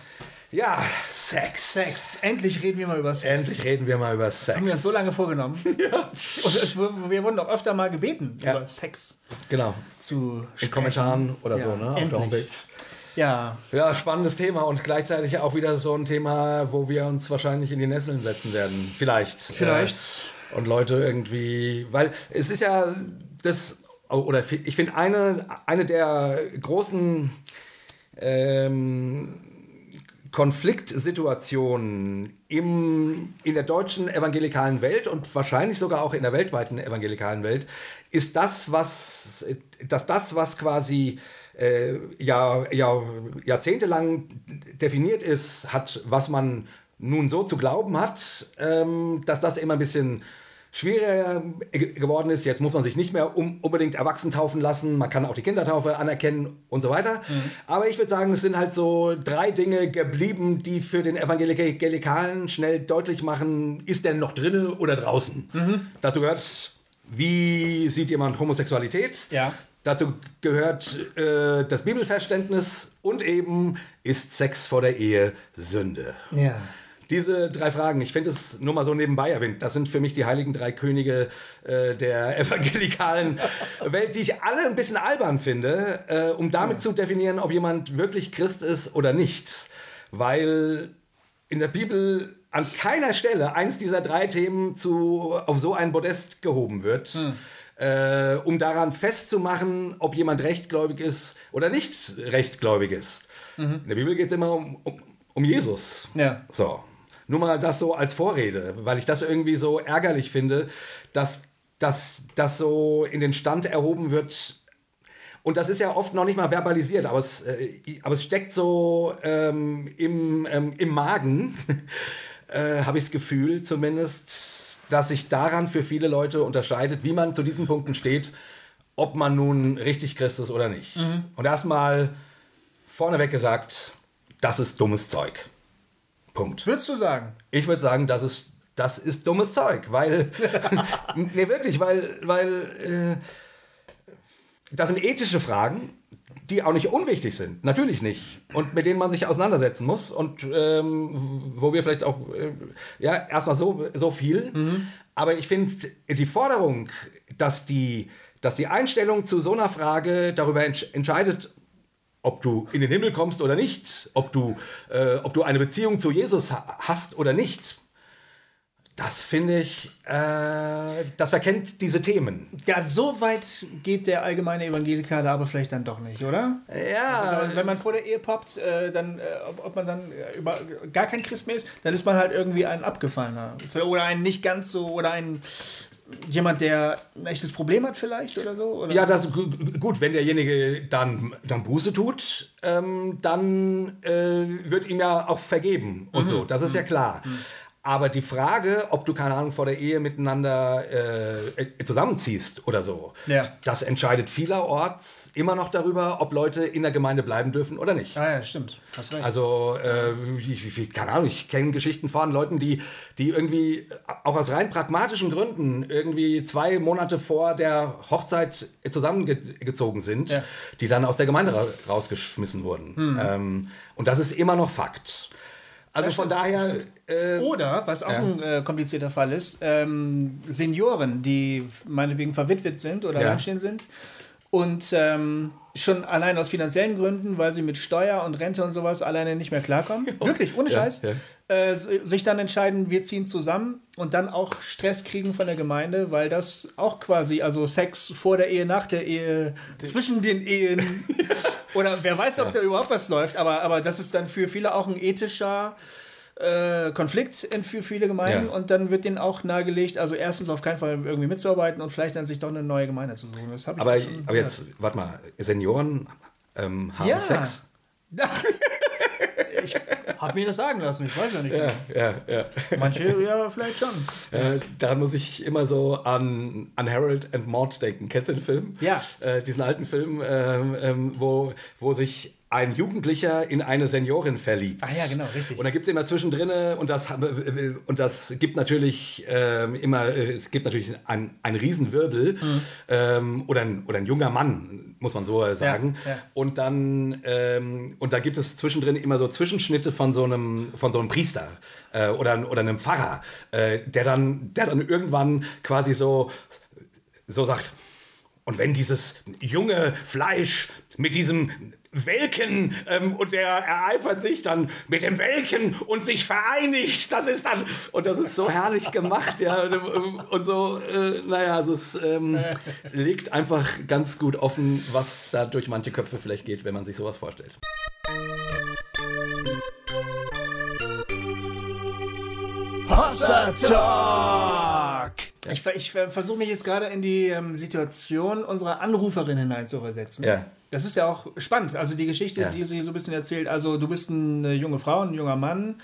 Ja, Sex. Sex. Endlich reden wir mal über Sex. Endlich reden wir mal über Sex. Das haben wir uns so lange vorgenommen. <laughs> ja. Und es, wir wurden auch öfter mal gebeten, ja. über Sex genau. zu sprechen. In Kommentaren oder ja, so, ne? Endlich. Ja. Ja, spannendes Thema und gleichzeitig auch wieder so ein Thema, wo wir uns wahrscheinlich in die Nesseln setzen werden. Vielleicht. Vielleicht. Äh, und Leute irgendwie, weil es ist ja das, oder ich finde eine, eine der großen ähm, Konfliktsituationen im, in der deutschen evangelikalen Welt und wahrscheinlich sogar auch in der weltweiten evangelikalen Welt ist das, was, dass das, was quasi äh, ja, ja, jahrzehntelang definiert ist, hat, was man nun so zu glauben hat, ähm, dass das immer ein bisschen schwieriger geworden ist. Jetzt muss man sich nicht mehr um, unbedingt erwachsen taufen lassen. Man kann auch die Kindertaufe anerkennen und so weiter. Mhm. Aber ich würde sagen, es sind halt so drei Dinge geblieben, die für den Evangelikalen schnell deutlich machen, ist der noch drinnen oder draußen. Mhm. Dazu gehört, wie sieht jemand Homosexualität? Ja. Dazu gehört äh, das Bibelverständnis und eben, ist Sex vor der Ehe Sünde? Ja. Diese drei Fragen, ich finde es nur mal so nebenbei erwähnt, das sind für mich die heiligen drei Könige äh, der <laughs> evangelikalen Welt, die ich alle ein bisschen albern finde, äh, um damit ja. zu definieren, ob jemand wirklich Christ ist oder nicht. Weil in der Bibel an keiner Stelle eins dieser drei Themen zu, auf so ein Podest gehoben wird. Hm. Äh, um daran festzumachen, ob jemand rechtgläubig ist oder nicht rechtgläubig ist. Mhm. In der Bibel geht es immer um, um, um Jesus. Ja. So. Nur mal das so als Vorrede, weil ich das irgendwie so ärgerlich finde, dass das so in den Stand erhoben wird. Und das ist ja oft noch nicht mal verbalisiert, aber es, äh, aber es steckt so ähm, im, ähm, im Magen, <laughs> äh, habe ich das Gefühl zumindest, dass sich daran für viele Leute unterscheidet, wie man zu diesen Punkten steht, ob man nun richtig Christ ist oder nicht. Mhm. Und erstmal vorneweg gesagt, das ist dummes Zeug. Punkt. Würdest du sagen? Ich würde sagen, das ist, das ist dummes Zeug, weil. <laughs> nee, wirklich, weil, weil äh, das sind ethische Fragen, die auch nicht unwichtig sind. Natürlich nicht. Und mit denen man sich auseinandersetzen muss. Und ähm, wo wir vielleicht auch, äh, ja, erstmal so, so viel. Mhm. Aber ich finde, die Forderung, dass die, dass die Einstellung zu so einer Frage darüber entsch entscheidet, ob du in den Himmel kommst oder nicht, ob du, äh, ob du eine Beziehung zu Jesus hast oder nicht. Das finde ich, äh, das verkennt diese Themen. Ja, so weit geht der allgemeine Evangelikaler aber vielleicht dann doch nicht, oder? Ja. Also, wenn man vor der Ehe poppt, äh, dann, äh, ob, ob, man dann äh, über, gar kein Christ mehr ist, dann ist man halt irgendwie ein Abgefallener. Oder ein nicht ganz so, oder ein jemand, der ein echtes Problem hat vielleicht oder so? Oder? Ja, das gu- gu- gut, wenn derjenige dann, dann Buße tut, ähm, dann äh, wird ihm ja auch vergeben und Mhm. so. Das ist ja klar. Aber die Frage, ob du, keine Ahnung, vor der Ehe miteinander äh, äh, zusammenziehst oder so, Ja. das entscheidet vielerorts immer noch darüber, ob Leute in der Gemeinde bleiben dürfen oder nicht. Ah ja, stimmt. Hast recht. Also, äh, ich, ich, keine Ahnung, ich kenne Geschichten von Leuten, die, die irgendwie auch aus rein pragmatischen Gründen irgendwie zwei Monate vor der Hochzeit zusammengezogen sind, Ja. die dann aus der Gemeinde ra rausgeschmissen wurden. Ähm, und das ist immer noch Fakt. Also von daher, äh, Oder, was auch Ja. ein äh, komplizierter Fall ist, ähm, Senioren, die meinetwegen verwitwet sind oder Ja. sind und ähm, schon allein aus finanziellen Gründen, weil sie mit Steuer und Rente und sowas alleine nicht mehr klarkommen, <laughs> wirklich, ohne Ja, Scheiß, ja. Äh, sich dann entscheiden, wir ziehen zusammen und dann auch Stress kriegen von der Gemeinde, weil das auch quasi, also Sex vor der Ehe, nach der Ehe, zwischen den Ehen. <laughs> Oder wer weiß, ob da überhaupt was läuft, aber, aber das ist dann für viele auch ein ethischer äh, Konflikt in für viele Gemeinden Ja. und dann wird denen auch nahegelegt, also erstens auf keinen Fall irgendwie mitzuarbeiten und vielleicht dann sich doch eine neue Gemeinde zu suchen. Das habe ich aber, schon aber jetzt, warte mal, Senioren ähm, haben Ja. Sex? <laughs> Ich habe mir das sagen lassen, ich weiß ja nicht. Ja, ja, ja. Manche ja vielleicht schon. Äh, daran muss ich immer so an, an Harold and Maude denken. Kennst du den Film? Ja. Äh, diesen alten Film, ähm, ähm, wo, wo sich ein Jugendlicher in eine Seniorin verliebt. Ah ja, genau, richtig. Und da gibt es immer zwischendrin, und das, und das gibt natürlich ähm, immer, äh, es gibt natürlich ein, ein Riesenwirbel Mhm. ähm, oder, ein, oder ein junger Mann, muss man so sagen. ja. Und dann, ähm, und da gibt es zwischendrin immer so Zwischenschnitte von so einem, von so einem Priester äh, oder, oder einem Pfarrer, äh, der, dann, der dann irgendwann quasi so, so sagt, und wenn dieses junge Fleisch mit diesem Welken ähm, und der ereifert sich dann mit dem Welken und sich vereinigt, das ist dann und das ist so herrlich gemacht, ja und, so, äh, naja, also es ähm, legt einfach ganz gut offen, was da durch manche Köpfe vielleicht geht, wenn man sich sowas vorstellt. Hossa Talk! Ich, ich ver- versuche mich jetzt gerade in die ähm, Situation unserer Anruferin hineinzuversetzen. Ja. Das ist ja auch spannend. Also die Geschichte, Ja. die sie so ein bisschen erzählt. Also du bist eine junge Frau, ein junger Mann.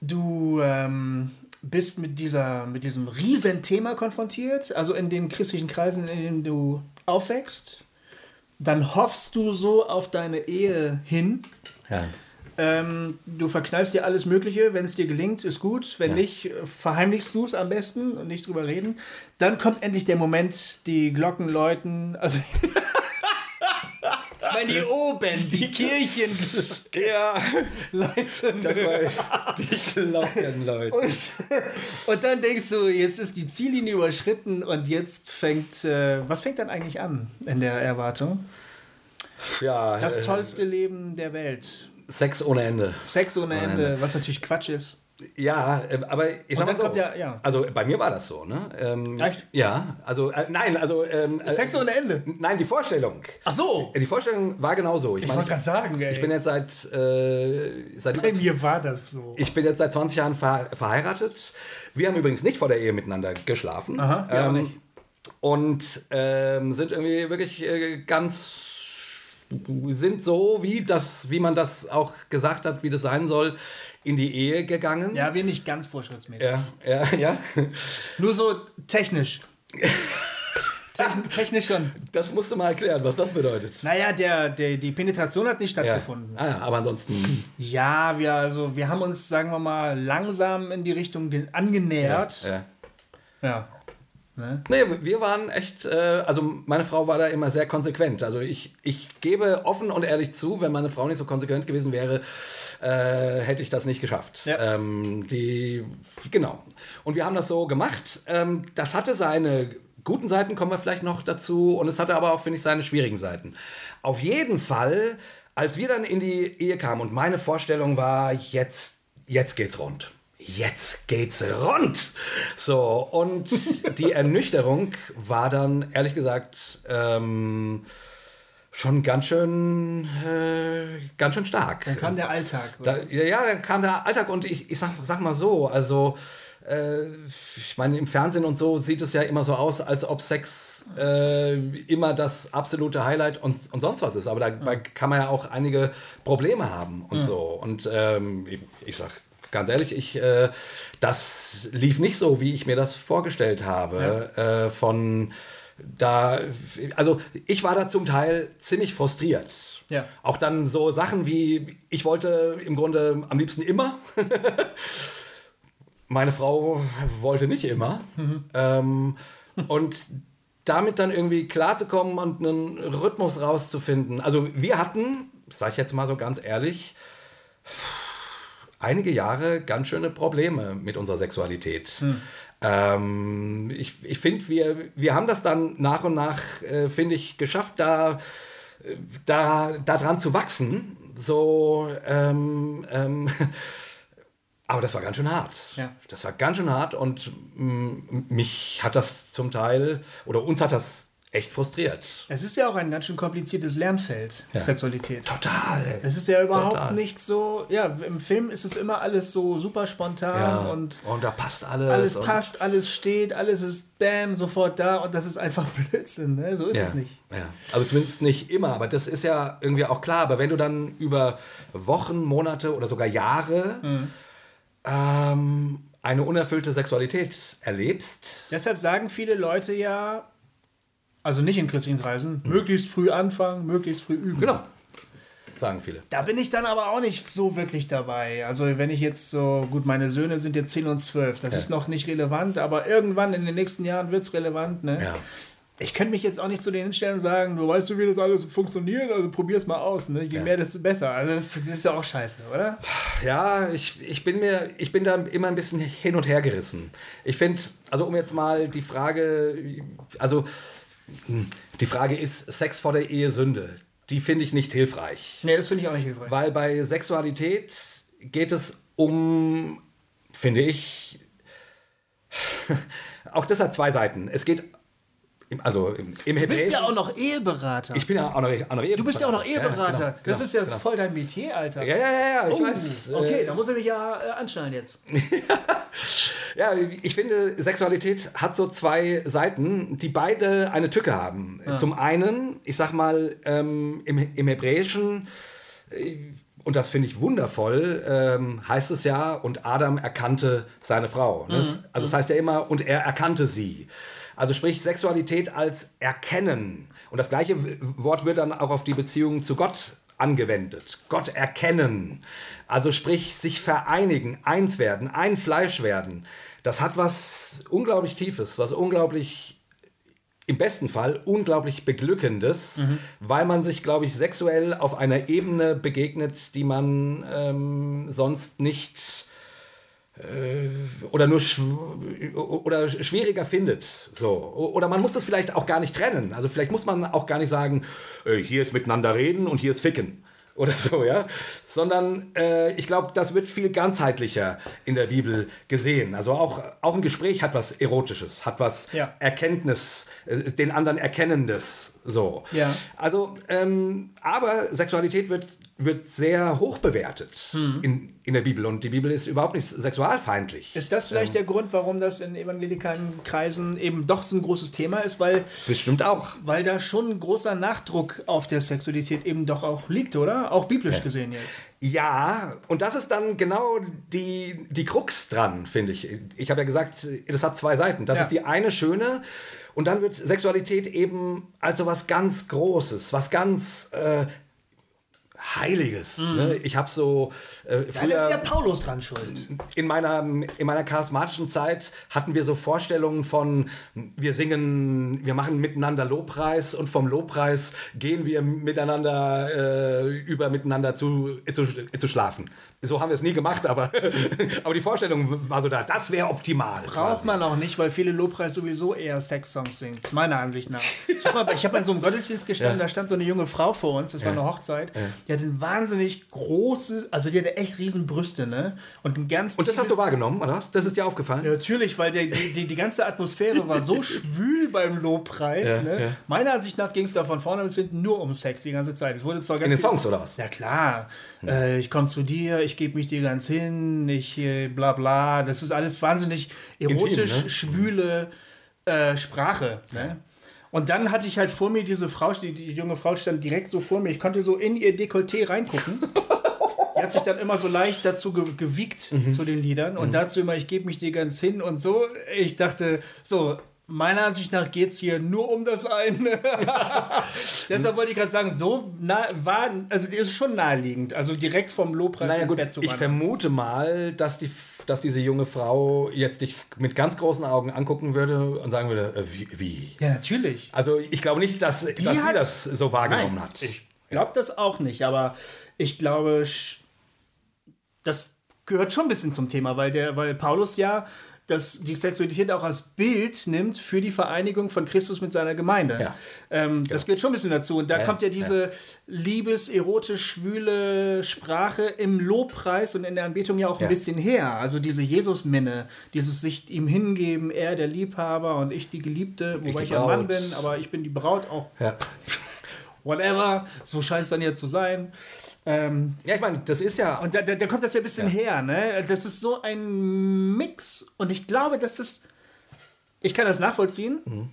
Du ähm, bist mit, dieser, mit diesem riesen Thema konfrontiert. Also in den christlichen Kreisen, in denen du aufwächst. Dann hoffst du so auf deine Ehe hin. Ja. Ähm, du verkneifst dir alles Mögliche, wenn es dir gelingt, ist gut. Wenn nicht, äh, verheimlichst du es am besten und nicht drüber reden. Dann kommt endlich der Moment, die Glocken läuten. Also. <laughs> ich meine, die oben, die Kirchen <laughs> Ja, läuten. das war die Glocken, Leute. Und, und dann denkst du, jetzt ist die Ziellinie überschritten und jetzt fängt. Äh, was fängt dann eigentlich an in der Erwartung? Ja, Das äh, tollste Leben der Welt. Sex ohne Ende. Sex ohne Ohne Ende, was natürlich Quatsch ist. Ja, ähm, aber ich sag mal so. kommt ja- ja. Also bei mir war das so, ne? Ähm, Echt? Ja, also äh, nein, also ähm, äh, Sex ohne Ende. Nein, die Vorstellung. Ach so. Die Vorstellung war genau so. Ich, Ich wollte gerade sagen, ey. ich bin jetzt seit, äh, seit Bei mir war das so. ich bin jetzt seit 20 Jahren ver verheiratet. Wir haben übrigens nicht vor der Ehe miteinander geschlafen. Aha, auch ähm, nicht. Und ähm, sind irgendwie wirklich äh, ganz sind so, wie das, wie man das auch gesagt hat, wie das sein soll, in die Ehe gegangen. Ja, wir nicht ganz vorschriftsmäßig. ja, ja. ja. Nur so technisch. Techn <laughs> technisch schon. Das musst du mal erklären, was das bedeutet. Naja, der, der, die Penetration hat nicht Ja. stattgefunden. Ah, aber ansonsten. Ja, wir, also, wir haben uns, sagen wir mal, langsam in die Richtung ge- angenähert. Ja. Ja. Ne? Nee, wir waren echt, äh, also meine Frau war da immer sehr konsequent. Also ich, ich gebe offen und ehrlich zu, wenn meine Frau nicht so konsequent gewesen wäre, äh, hätte ich das nicht geschafft. Ja. Ähm, die, genau. Und wir haben das so gemacht. Ähm, das hatte seine guten Seiten, kommen wir vielleicht noch dazu. Und es hatte aber auch, finde ich, seine schwierigen Seiten. Auf jeden Fall, als wir dann in die Ehe kamen und meine Vorstellung war, jetzt, jetzt geht's rund. Jetzt geht's rund. So, und die <laughs> Ernüchterung war dann, ehrlich gesagt, ähm, schon ganz schön, äh, ganz schön stark. Dann kam der Alltag. Da, ja, ja, dann kam der Alltag und ich, ich sag, sag mal so, also äh, ich meine, im Fernsehen und so sieht es ja immer so aus, als ob Sex äh, immer das absolute Highlight und, und sonst was ist. Aber dabei kann man ja auch einige Probleme haben und so. Und ähm, ich, ich sag ganz ehrlich, ich, äh, das lief nicht so, wie ich mir das vorgestellt habe. Äh, von da, also ich war da zum Teil ziemlich frustriert. Ja. Auch dann so Sachen wie, ich wollte im Grunde am liebsten immer. <laughs> Meine Frau wollte nicht immer. Ähm, und damit dann irgendwie klarzukommen und einen Rhythmus rauszufinden. Also wir hatten, sag ich jetzt mal so ganz ehrlich, einige Jahre ganz schöne Probleme mit unserer Sexualität. Ähm, ich ich finde, wir, wir haben das dann nach und nach, äh, finde ich, geschafft, da, äh, da, da dran zu wachsen. So, ähm, ähm, <laughs> aber das war ganz schön hart. Ja. Das war ganz schön hart und mm, mich hat das zum Teil, oder uns hat das echt frustriert. Es ist ja auch ein ganz schön kompliziertes Lernfeld, Ja. Sexualität. Total. Es ist ja überhaupt Total. nicht so, ja, im Film ist es immer alles so super spontan Ja, und und da passt alles. alles passt, alles steht, alles ist bam, sofort da und das ist einfach <laughs> Blödsinn, ne? So ist ja, es nicht. Ja. Also zumindest nicht immer, aber das ist ja irgendwie auch klar. Aber wenn du dann über Wochen, Monate oder sogar Jahre Mhm. ähm, eine unerfüllte Sexualität erlebst, Deshalb sagen viele Leute ja, also nicht in christlichen Kreisen, Hm. möglichst früh anfangen, möglichst früh üben. genau, sagen viele. Da bin ich dann aber auch nicht so wirklich dabei. Also wenn ich jetzt so, gut, meine Söhne sind jetzt 10 und 12, das ist noch nicht relevant, aber irgendwann in den nächsten Jahren wird es relevant. Ne? Ja. Ich könnte mich jetzt auch nicht zu denen hinstellen und sagen, du weißt du, wie das alles funktioniert, also probier's mal aus. Ne? Je mehr, desto besser. Also das, das ist ja auch scheiße, oder? Ja, ich, ich, bin mir, ich bin da immer ein bisschen hin und her gerissen. Ich finde, also um jetzt mal die Frage, also die Frage ist Sex vor der Ehe Sünde. Die finde ich nicht hilfreich. Nee, das finde ich auch nicht hilfreich. Weil bei Sexualität geht es um, finde ich, <laughs> auch das hat zwei Seiten. Es geht, im, also im, im Du bist ja auch noch Eheberater. ich bin ja auch noch, auch noch du bist ja auch noch Eheberater. Ja, genau, das genau, ist ja genau. voll dein Metier, Alter. Ja, ja, ja, ja, ich Oh, weiß. okay, äh, da muss er mich ja äh, anschnallen jetzt. <laughs> Ja, ich finde, Sexualität hat so zwei Seiten, die beide eine Tücke haben. Zum einen, ich sag mal, ähm, im, im Hebräischen, äh, und das finde ich wundervoll, ähm, heißt es ja, und Adam erkannte seine Frau. Ne? Das, also es heißt ja immer, und er erkannte sie. Also sprich Sexualität als Erkennen. Und das gleiche Wort wird dann auch auf die Beziehung zu Gott angewendet. Gott erkennen. Also sprich sich vereinigen, eins werden, ein Fleisch werden. Das hat was unglaublich Tiefes, was unglaublich im besten Fall unglaublich beglückendes, weil man sich, glaube ich, sexuell auf einer Ebene begegnet, die man ähm, sonst nicht oder nur schw oder schwieriger findet. So. Oder man muss das vielleicht auch gar nicht trennen. Also vielleicht muss man auch gar nicht sagen, äh, hier ist miteinander reden und hier ist ficken. <laughs> Oder so, ja. Sondern äh, ich glaube, das wird viel ganzheitlicher in der Bibel gesehen. Also auch, auch ein Gespräch hat was Erotisches, hat was Ja. Erkenntnis, äh, den anderen Erkennendes. So. Ja. Also, ähm, aber Sexualität wird, wird sehr hoch bewertet in, in der Bibel. Und die Bibel ist überhaupt nicht sexualfeindlich. Ist das vielleicht der Grund, warum das in evangelikalen Kreisen eben doch so ein großes Thema ist? Weil, Bestimmt auch. weil da schon ein großer Nachdruck auf der Sexualität eben doch auch liegt, oder? Auch biblisch gesehen jetzt. Ja, und das ist dann genau die, die Krux dran, finde ich. Ich habe ja gesagt, das hat zwei Seiten. Das Ja. ist die eine schöne. Und dann wird Sexualität eben als so was ganz Großes, was ganz äh, Heiliges. Ne? Ich habe so äh, Da ist früher- der Paulus dran schuld. in meiner, in meiner charismatischen Zeit hatten wir so Vorstellungen von, wir singen, wir machen miteinander Lobpreis und vom Lobpreis gehen wir miteinander äh, über miteinander zu, äh, zu, äh, zu schlafen. So haben wir es nie gemacht, aber, <laughs> aber die Vorstellung war so da, das wäre optimal. Braucht man auch nicht, weil viele Lobpreis sowieso eher Sexsongs singen, meiner Ansicht nach. <laughs> Ich habe hab in so einem Gottesdienst gestanden, Ja. da stand so eine junge Frau vor uns, das war eine Hochzeit, die hatte wahnsinnig große, also die hatte echt riesen Brüste, ne? Und ein ganz Und das hast du wahrgenommen, oder? Das ist dir aufgefallen? Ja, natürlich, weil der, die, die, die ganze Atmosphäre war so <laughs> schwül beim Lobpreis. Ja, ne? ja. Meiner Ansicht nach ging es da von vorne bis hinten nur um Sex die ganze Zeit. Es wurde zwar ganz In den Songs, oder was? Ja klar. Äh, ich komme zu dir, ich gebe mich dir ganz hin, ich äh, bla bla. Das ist alles wahnsinnig erotisch, Intim, ne? schwüle äh, Sprache. Ne? Und dann hatte ich halt vor mir diese Frau, die, die junge Frau stand direkt so vor mir. Ich konnte so in ihr Dekolleté reingucken. <laughs> Die hat sich dann immer so leicht dazu ge gewiegt Mhm. zu den Liedern und dazu immer, ich gebe mich dir ganz hin und so. Ich dachte, so, meiner Ansicht nach geht es hier nur um das eine. <laughs> Deshalb wollte ich gerade sagen, so nah, war, also die ist schon naheliegend, also direkt vom Lobpreis Naja, ins gut, Bett zu ich wandern. vermute mal, dass, die, dass diese junge Frau jetzt dich mit ganz großen Augen angucken würde und sagen würde, äh, wie, wie? Ja, natürlich. Also ich glaube nicht, dass, dass sie das so wahrgenommen Nein, hat. Ich glaube das auch nicht, aber ich glaube, das gehört schon ein bisschen zum Thema, weil, der, weil Paulus ja das, die Sexualität auch als Bild nimmt für die Vereinigung von Christus mit seiner Gemeinde. Ja. Ähm, Das gehört schon ein bisschen dazu. Und da Ja, kommt ja diese liebes, erotisch, schwüle Sprache im Lobpreis und in der Anbetung ja auch ein Ja. bisschen her. Also diese Jesus-Minne, dieses sich ihm hingeben, er der Liebhaber und ich die Geliebte, wobei die ich ja Mann bin, aber ich bin die Braut auch Ja. <laughs> whatever, so scheint es dann jetzt zu sein. Ähm, ja, ich meine, das ist ja. und da, da, da kommt das ja ein bisschen her, ne? Das ist so ein Mix und ich glaube, dass es, ich kann das nachvollziehen. Mhm.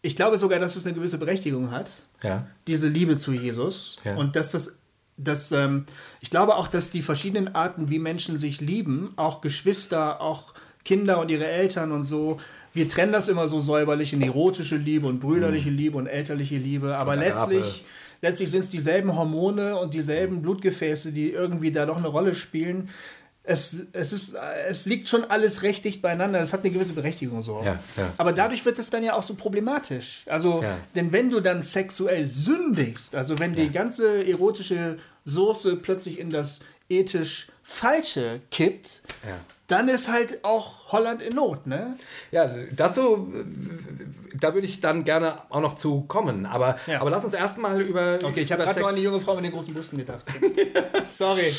Ich glaube sogar, dass es eine gewisse Berechtigung hat, ja. diese Liebe zu Jesus Ja. und dass das dass, ähm, ich glaube auch, dass die verschiedenen Arten, wie Menschen sich lieben, auch Geschwister, auch Kinder und ihre Eltern und so, wir trennen das immer so säuberlich in erotische Liebe und brüderliche Liebe und elterliche Liebe, aber letztlich, Agape. Letztlich sind es dieselben Hormone und dieselben Blutgefäße, die irgendwie da doch eine Rolle spielen. Es, es, ist, es liegt schon alles recht dicht beieinander. Es hat eine gewisse Berechtigung so. Ja, ja. Aber dadurch wird es dann ja auch so problematisch. Also, Ja. denn wenn du dann sexuell sündigst, also wenn die ganze erotische Soße plötzlich in das ethisch Falsche kippt. Dann ist halt auch Holland in Not, ne? Ja, dazu, da würde ich dann gerne auch noch zu kommen. Aber, Ja. aber lass uns erstmal über. Okay, ich habe gerade noch an die junge Frau mit den großen Brüsten gedacht. <laughs> Sorry.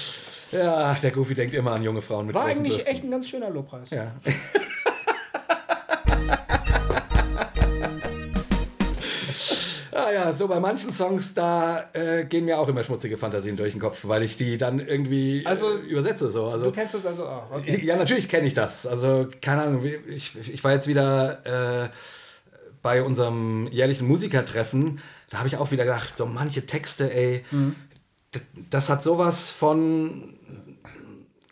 Ja, der Goofy denkt immer an junge Frauen mit War großen eigentlich Brüsten. echt ein ganz schöner Lobpreis. Ja. Ah ja, so bei manchen Songs, da äh, gehen mir auch immer schmutzige Fantasien durch den Kopf, weil ich die dann irgendwie Also, äh, übersetze. So. Also, Du kennst das also auch, okay. Ja, natürlich kenne ich das. Also, keine Ahnung, ich, ich war jetzt wieder äh, bei unserem jährlichen Musikertreffen. Da habe ich auch wieder gedacht, so manche Texte, ey, d- das hat sowas von,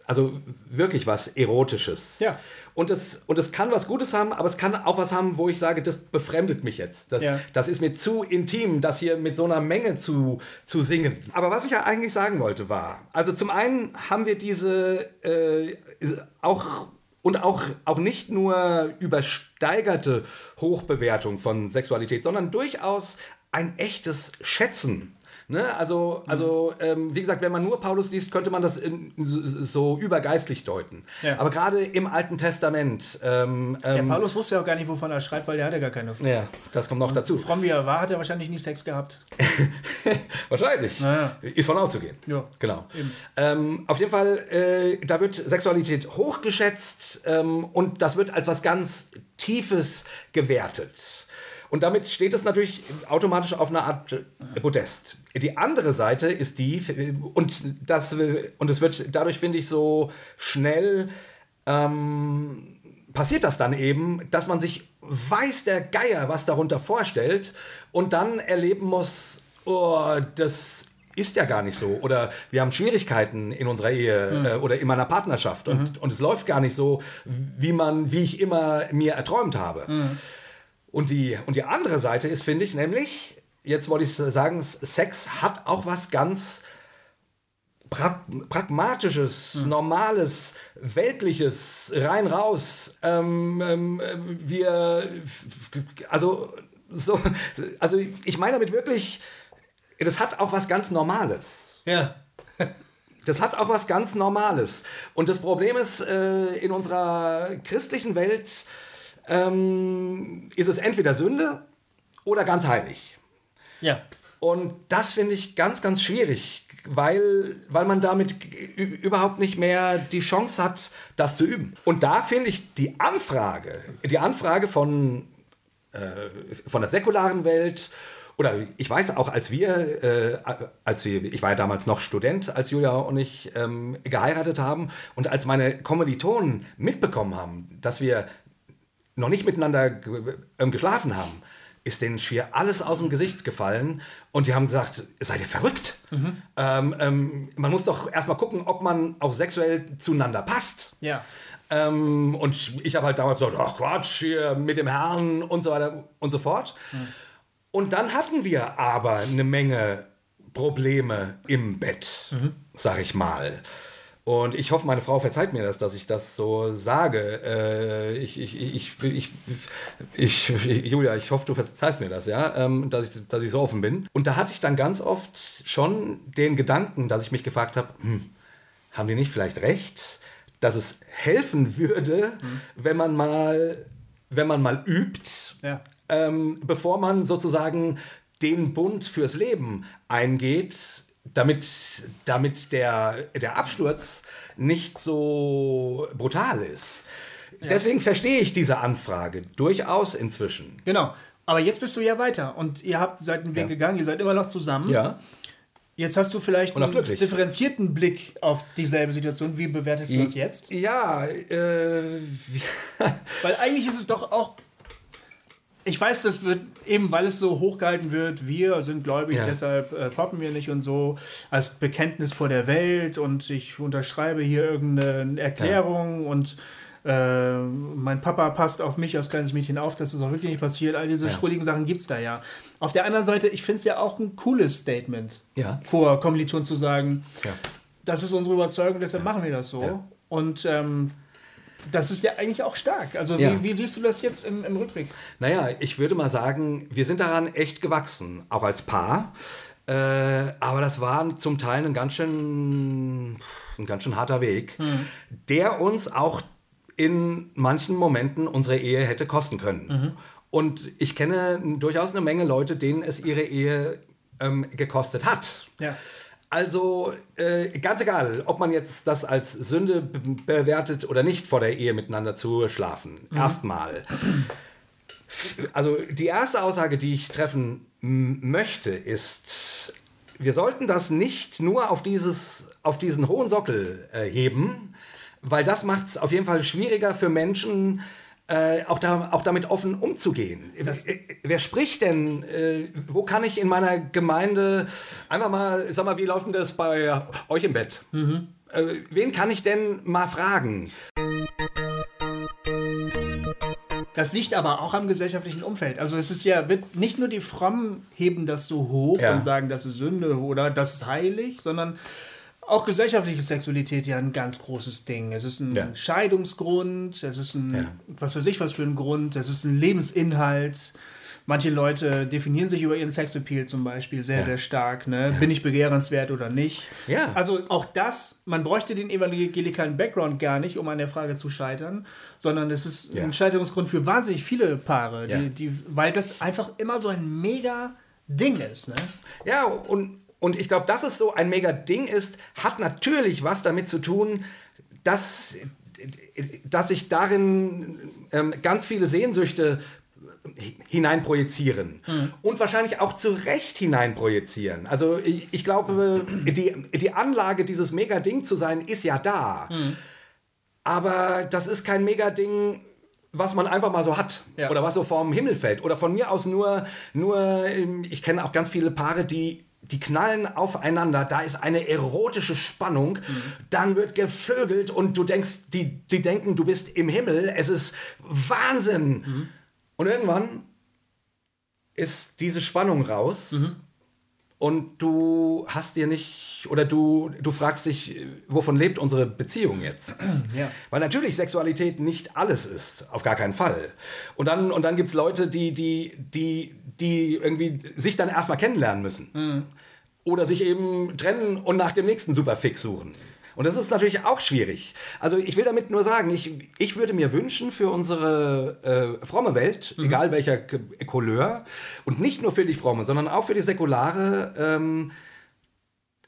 also wirklich was Erotisches. Ja. Und es, und es kann was Gutes haben, aber es kann auch was haben, wo ich sage, das befremdet mich jetzt. Das, Ja. das ist mir zu intim, das hier mit so einer Menge zu, zu singen. Aber was ich ja eigentlich sagen wollte war, also zum einen haben wir diese äh, auch und auch, auch nicht nur übersteigerte Hochbewertung von Sexualität, sondern durchaus ein echtes Schätzen. Ne? Also, also ähm, wie gesagt, wenn man nur Paulus liest, könnte man das in, so übergeistlich deuten. Ja. Aber gerade im Alten Testament, ähm, Der ähm, Paulus wusste ja auch gar nicht, wovon er schreibt, weil der hatte gar keine Frau. ja, das kommt noch dazu. Fromm wie er war, hat er wahrscheinlich nie Sex gehabt. <laughs> Wahrscheinlich. Naja. Ist von auszugehen. Ja. Genau. Ähm, auf jeden Fall, äh, da wird Sexualität hochgeschätzt ähm, und das wird als was ganz Tiefes gewertet. Und damit steht es natürlich automatisch auf einer Art Podest. Die andere Seite ist die, und, das, und es wird dadurch, finde ich, so schnell ähm, passiert das dann eben, dass man sich weiß der Geier, was darunter vorstellt und dann erleben muss, oh, das ist ja gar nicht so. Oder wir haben Schwierigkeiten in unserer Ehe äh, oder in meiner Partnerschaft und, und es läuft gar nicht so, wie man, wie ich immer mir erträumt habe. Und, die, und die andere Seite ist, finde ich, nämlich, jetzt wollte ich sagen, Sex hat auch was ganz pra pragmatisches, normales, weltliches, rein raus. Ähm, ähm, äh, wir, also, so, also ich meine damit wirklich, das hat auch was ganz Normales. Ja. Das hat auch was ganz Normales. Und das Problem ist, äh, in unserer christlichen Welt ähm, ist es entweder Sünde oder ganz heilig. Ja. Und das finde ich ganz, ganz schwierig, weil, weil man damit überhaupt nicht mehr die Chance hat, das zu üben. Und da finde ich die Anfrage, die Anfrage von, äh, von der säkularen Welt oder ich weiß auch, als wir, äh, als wir, ich war ja damals noch Student, als Julia und ich ähm, geheiratet haben und als meine Kommilitonen mitbekommen haben, dass wir noch nicht miteinander ähm, geschlafen haben, ist denen schier alles aus dem Gesicht gefallen und die haben gesagt, seid ihr verrückt? Ähm, ähm, man muss doch erstmal gucken, ob man auch sexuell zueinander passt. Ja. Ähm, und ich habe halt damals gesagt, ach Quatsch, hier mit dem Herrn und so weiter und so fort. Und dann hatten wir aber eine Menge Probleme im Bett, sag ich mal. Und ich hoffe, meine Frau verzeiht mir das, dass ich das so sage. Äh, ich, ich, ich, ich, Julia, ich hoffe, du verzeihst mir das, ja, ähm, dass, ich, dass ich so offen bin. Und da hatte ich dann ganz oft schon den Gedanken, dass ich mich gefragt habe, hm, haben die nicht vielleicht recht, dass es helfen würde, wenn man mal, wenn man mal übt, ähm, bevor man sozusagen den Bund fürs Leben eingeht, damit, damit der, der Absturz nicht so brutal ist. Deswegen verstehe ich diese Anfrage durchaus inzwischen. Genau. Aber jetzt bist du ja weiter und ihr habt seid den Weg Ja. gegangen, ihr seid immer noch zusammen. Ja. Jetzt hast du vielleicht einen glücklich. differenzierten Blick auf dieselbe Situation. Wie bewertest du das jetzt? Ja, äh, <laughs> Weil eigentlich ist es doch auch. Ich weiß, das wird eben, weil es so hochgehalten wird, wir sind gläubig, Ja. deshalb äh, poppen wir nicht und so, als Bekenntnis vor der Welt und ich unterschreibe hier irgendeine Erklärung und äh, mein Papa passt auf mich als kleines Mädchen auf, dass das auch wirklich nicht passiert. All diese Ja. schrulligen Sachen gibt es da ja. Auf der anderen Seite, ich finde es ja auch ein cooles Statement, Ja. vor Kommilitonen zu sagen, ja. das ist unsere Überzeugung, deshalb machen wir das so. Ja. Und ähm, das ist ja eigentlich auch stark. Also Ja. wie, wie siehst du das jetzt im, im Rückblick? Naja, ich würde mal sagen, wir sind daran echt gewachsen, auch als Paar. Äh, aber das war zum Teil ein ganz schön, ein ganz schön harter Weg, der uns auch in manchen Momenten unsere Ehe hätte kosten können. Und ich kenne durchaus eine Menge Leute, denen es ihre Ehe ähm, gekostet hat. Ja. Also äh, ganz egal, ob man jetzt das als Sünde be- bewertet oder nicht, vor der Ehe miteinander zu schlafen. Erstmal. Also die erste Aussage, die ich treffen möchte, ist, wir sollten das nicht nur auf, dieses, auf diesen hohen Sockel äh, heben, weil das macht es auf jeden Fall schwieriger für Menschen, äh, auch, da, auch damit offen umzugehen. Äh, Wer spricht denn, äh, wo kann ich in meiner Gemeinde, einfach mal, sag mal, wie läuft denn das bei euch im Bett? Äh, wen kann ich denn mal fragen? Das liegt aber auch am gesellschaftlichen Umfeld. Also es ist ja, wird nicht nur die Frommen heben das so hoch Ja. und sagen, das ist Sünde oder das ist heilig, sondern auch gesellschaftliche Sexualität ja ein ganz großes Ding. Es ist ein Ja. Scheidungsgrund, es ist ein, Ja. was weiß ich was für ein Grund, es ist ein Lebensinhalt. Manche Leute definieren sich über ihren Sexappeal zum Beispiel sehr, sehr stark. Ne? Bin ich begehrenswert oder nicht? Ja. Also auch das, man bräuchte den evangelikalen Background gar nicht, um an der Frage zu scheitern, sondern es ist Ja. ein Scheiterungsgrund für wahnsinnig viele Paare, Ja. die, die, weil das einfach immer so ein mega Ding ist. Ne? Ja, und, und ich glaube, dass es so ein mega Ding ist, hat natürlich was damit zu tun, dass, dass sich darin ähm, ganz viele Sehnsüchte hineinprojizieren und wahrscheinlich auch zu Recht hineinprojizieren. Also ich, ich glaube, die, die Anlage, dieses Mega-Ding zu sein, ist ja da. Aber das ist kein Mega-Ding, was man einfach mal so hat Ja. oder was so vom Himmel fällt. Oder von mir aus nur, nur ähm, ich kenne auch ganz viele Paare, die, die knallen aufeinander, da ist eine erotische Spannung, dann wird gevögelt und du denkst, die, die denken, du bist im Himmel, es ist Wahnsinn. Und irgendwann ist diese Spannung raus und du hast dir nicht, oder du, du fragst dich, wovon lebt unsere Beziehung jetzt? <clears throat> Ja. Weil natürlich Sexualität nicht alles ist, auf gar keinen Fall. Und dann, und dann gibt es Leute, die, die, die, die irgendwie sich dann erstmal kennenlernen müssen. Oder sich eben trennen und nach dem nächsten Superfix suchen. Und das ist natürlich auch schwierig. Also ich will damit nur sagen, ich, ich würde mir wünschen für unsere äh, fromme Welt, mhm. egal welcher Couleur, und nicht nur für die fromme, sondern auch für die säkulare, ähm,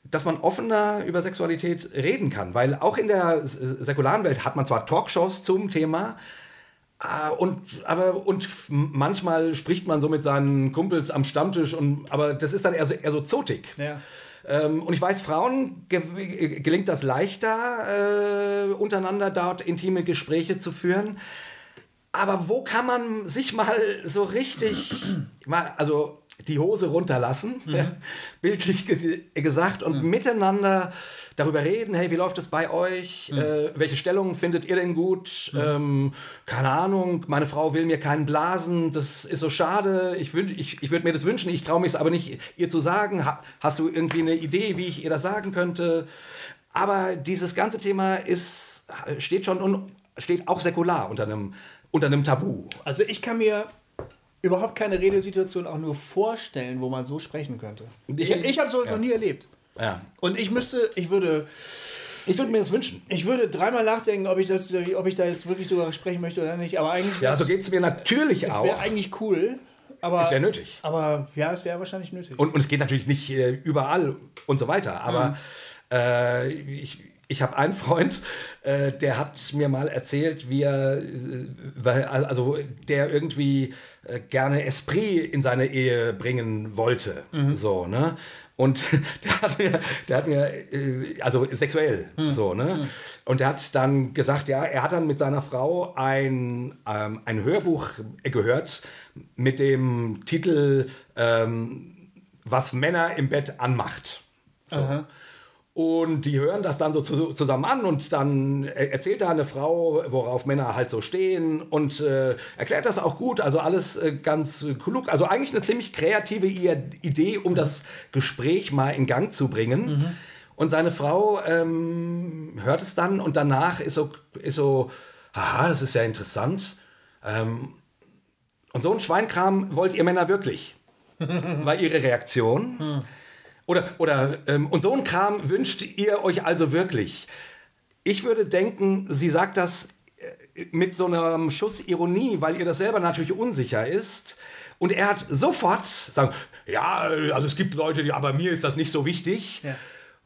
dass man offener über Sexualität reden kann. Weil auch in der säkularen Welt hat man zwar Talkshows zum Thema, äh, und, aber, und manchmal spricht man so mit seinen Kumpels am Stammtisch, und, aber das ist dann eher so, eher so zotig. Ja. Ähm, und ich weiß, Frauen ge gelingt das leichter, äh, untereinander dort intime Gespräche zu führen. Aber wo kann man sich mal so richtig, <clears throat> mal, also die Hose runterlassen, mhm. <laughs> bildlich gesagt, und mhm. miteinander darüber reden, hey, wie läuft es bei euch? Mhm. Äh, welche Stellungen findet ihr denn gut? Mhm. Ähm, keine Ahnung, meine Frau will mir keinen blasen, das ist so schade, ich, ich, ich würde mir das wünschen, ich traue mich es aber nicht ihr zu sagen. Ha, hast du irgendwie eine Idee, wie ich ihr das sagen könnte? Aber dieses ganze Thema ist, steht schon, steht auch säkular unter einem, unter einem Tabu. Also ich kann mir überhaupt keine Redesituation auch nur vorstellen, wo man so sprechen könnte. Ich, ich habe sowas ja. noch nie erlebt. Ja. Und ich müsste, ich würde. Ich würde mir das wünschen. Ich würde dreimal nachdenken, ob ich, das, ob ich da jetzt wirklich drüber sprechen möchte oder nicht. Aber eigentlich. Ja, so geht es mir natürlich es auch. Es wäre eigentlich cool. Aber, es wäre nötig. Aber ja, es wäre wahrscheinlich nötig. Und, und es geht natürlich nicht äh, überall und so weiter. Aber mhm. äh, ich, ich habe einen Freund, äh, der hat mir mal erzählt, wie er, äh, also der irgendwie äh, gerne Esprit in seine Ehe bringen wollte. Mhm. So, ne? Und <laughs> der hat mir, der hat mir äh, also sexuell, mhm. so, ne? Mhm. Und der hat dann gesagt, ja, er hat dann mit seiner Frau ein, ähm, ein Hörbuch gehört mit dem Titel ähm, Was Männer im Bett anmacht. So. Und die hören das dann so zu, zusammen an und dann erzählt da eine Frau, worauf Männer halt so stehen und äh, erklärt das auch gut. Also alles äh, ganz klug. Also eigentlich eine ziemlich kreative Idee, um das Gespräch mal in Gang zu bringen. Mhm. Und seine Frau ähm, hört es dann und danach ist so, ist so, haha, das ist ja interessant. Ähm, und so ein Schweinkram wollt ihr Männer wirklich, <laughs> war ihre Reaktion. Mhm. Oder, oder ähm, und so ein Kram wünscht ihr euch also wirklich. Ich würde denken, sie sagt das äh, mit so einem Schuss Ironie, weil ihr das selber natürlich unsicher ist. Und er hat sofort sagen, ja, also es gibt Leute, die, aber mir ist das nicht so wichtig. Ja.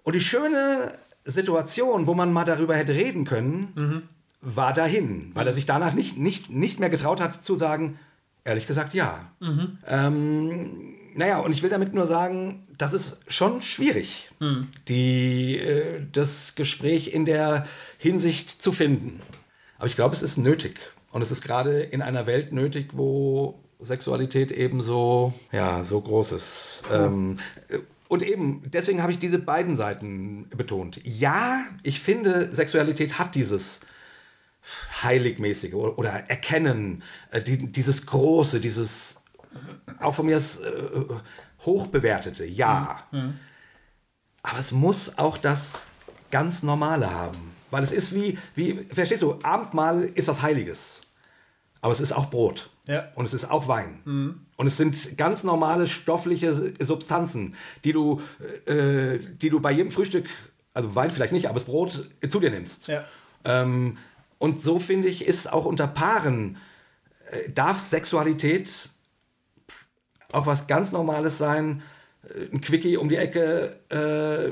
Und die schöne Situation, wo man mal darüber hätte reden können, mhm. war dahin, weil er sich danach nicht, nicht, nicht mehr getraut hat zu sagen, ehrlich gesagt, ja. Mhm. Ähm, naja, und ich will damit nur sagen, das ist schon schwierig, hm. die, äh, das Gespräch in der Hinsicht zu finden. Aber ich glaube, es ist nötig. Und es ist gerade in einer Welt nötig, wo Sexualität eben so, ja, so groß ist. Cool. Ähm, und eben, deswegen habe ich diese beiden Seiten betont. Ja, ich finde, Sexualität hat dieses Heiligmäßige oder Erkennen, äh, dieses Große, dieses auch von mir das hochbewertete, ja. Mhm. mhm. Aber es muss auch das ganz Normale haben. Weil es ist wie, wie, verstehst du, Abendmahl ist was Heiliges. Aber es ist auch Brot. Ja. Und es ist auch Wein. Mhm. Und es sind ganz normale stoffliche Substanzen, die du, äh, die du bei jedem Frühstück, also Wein vielleicht nicht, aber das Brot zu dir nimmst. Ja. Ähm, und so finde ich, ist auch unter Paaren, äh, darf Sexualität auch was ganz Normales sein, äh, ein Quickie um die Ecke, äh,